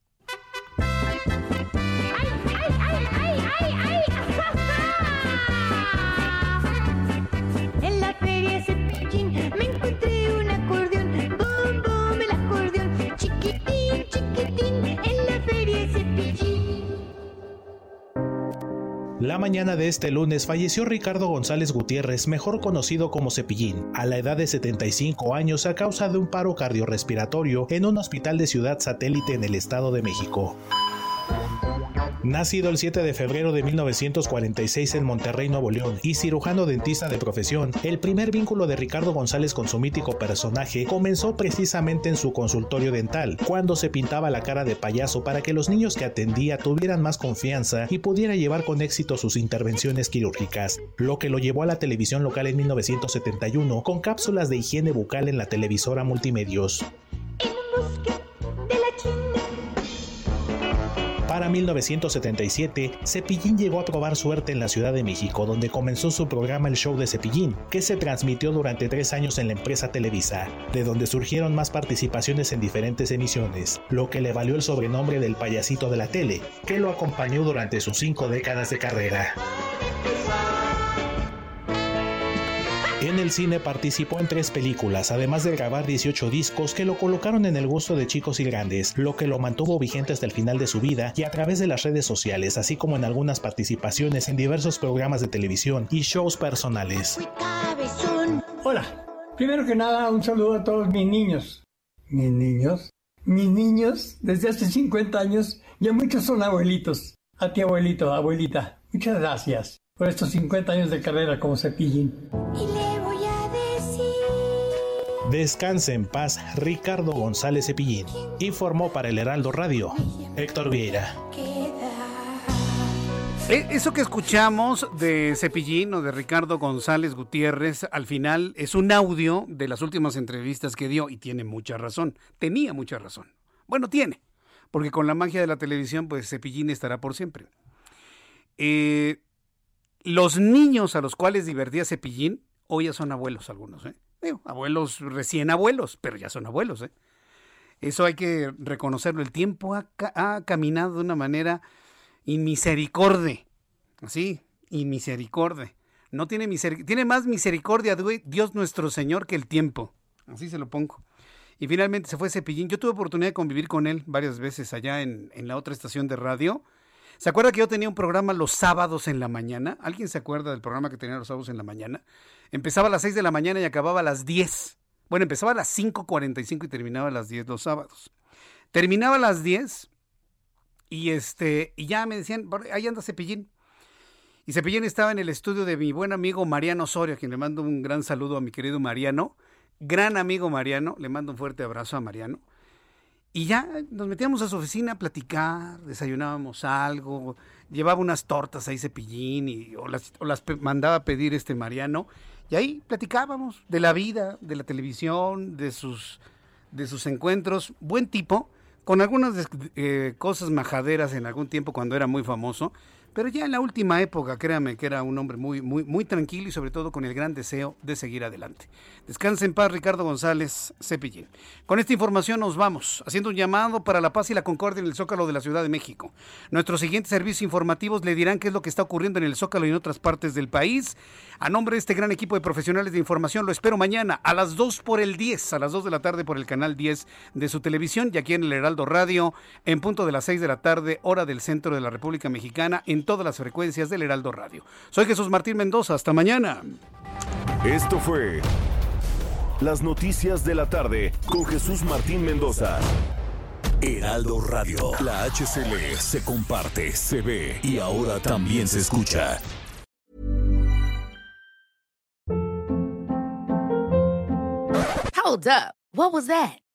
La mañana de este lunes falleció Ricardo González Gutiérrez, mejor conocido como Cepillín, a la edad de 75 años a causa de un paro cardiorrespiratorio en un hospital de ciudad satélite en el Estado de México. Nacido el 7 de febrero de 1946 en Monterrey, Nuevo León, y cirujano dentista de profesión, el primer vínculo de Ricardo González con su mítico personaje comenzó precisamente en su consultorio dental, cuando se pintaba la cara de payaso para que los niños que atendía tuvieran más confianza y pudiera llevar con éxito sus intervenciones quirúrgicas, lo que lo llevó a la televisión local en 1971 con cápsulas de higiene bucal en la televisora Multimedios. Para 1977, Cepillín llegó a probar suerte en la Ciudad de México, donde comenzó su programa El Show de Cepillín, que se transmitió durante tres años en la empresa Televisa, de donde surgieron más participaciones en diferentes emisiones, lo que le valió el sobrenombre del payasito de la tele, que lo acompañó durante sus cinco décadas de carrera. En el cine participó en tres películas, además de grabar 18 discos que lo colocaron en el gusto de chicos y grandes, lo que lo mantuvo vigente hasta el final de su vida y a través de las redes sociales, así como en algunas participaciones en diversos programas de televisión y shows personales. Hola, primero que nada un saludo a todos mis niños. Mis niños, mis niños desde hace 50 años ya muchos son abuelitos. A ti abuelito, abuelita, muchas gracias por estos 50 años de carrera como cepillín. Descanse en paz Ricardo González Cepillín. Informó para el Heraldo Radio Héctor Vieira. Eh, eso que escuchamos de Cepillín o de Ricardo González Gutiérrez al final es un audio de las últimas entrevistas que dio y tiene mucha razón. Tenía mucha razón. Bueno, tiene, porque con la magia de la televisión, pues Cepillín estará por siempre. Eh, los niños a los cuales divertía Cepillín hoy ya son abuelos algunos, ¿eh? Abuelos, recién abuelos, pero ya son abuelos. ¿eh? Eso hay que reconocerlo. El tiempo ha, caminado de una manera inmisericordia. Así, inmisericordia. No tiene misericordia. Tiene más misericordia Dios nuestro Señor que el tiempo. Así se lo pongo. Y finalmente se fue Cepillín. Yo tuve oportunidad de convivir con él varias veces allá en, en la otra estación de radio. ¿Se acuerda que yo tenía un programa los sábados en la mañana? ¿Alguien se acuerda del programa que tenía los sábados en la mañana? Empezaba a las 6 de la mañana y acababa a las 10. Bueno, empezaba a las 5.45 y terminaba a las 10 los sábados. Terminaba a las 10 y, este, y ya me decían, ahí anda Cepillín. Y Cepillín estaba en el estudio de mi buen amigo Mariano Soria, a quien le mando un gran saludo a mi querido Mariano. Gran amigo Mariano, le mando un fuerte abrazo a Mariano. Y ya nos metíamos a su oficina a platicar, desayunábamos algo, llevaba unas tortas ahí cepillín y, o, las, o las mandaba a pedir este Mariano. Y ahí platicábamos de la vida, de la televisión, de sus, de sus encuentros. Buen tipo, con algunas eh, cosas majaderas en algún tiempo cuando era muy famoso, pero ya en la última época, créame que era un hombre muy, muy, muy tranquilo y sobre todo con el gran deseo de seguir adelante. Descanse en paz, Ricardo González Cepillín. Con esta información nos vamos, haciendo un llamado para la paz y la concordia en el Zócalo de la Ciudad de México. Nuestros siguientes servicios informativos le dirán qué es lo que está ocurriendo en el Zócalo y en otras partes del país. A nombre de este gran equipo de profesionales de información, lo espero mañana a las 2 por el 10, a las 2 de la tarde por el canal 10 de su televisión y aquí en el Heraldo Radio, en punto de las 6 de la tarde, hora del centro de la República Mexicana, en todas las frecuencias del Heraldo Radio. Soy Jesús Martín Mendoza, hasta mañana. Esto fue Las Noticias de la Tarde con Jesús Martín Mendoza. Heraldo Radio, la HCL se comparte, se ve y ahora también se escucha. Hold up, what was that?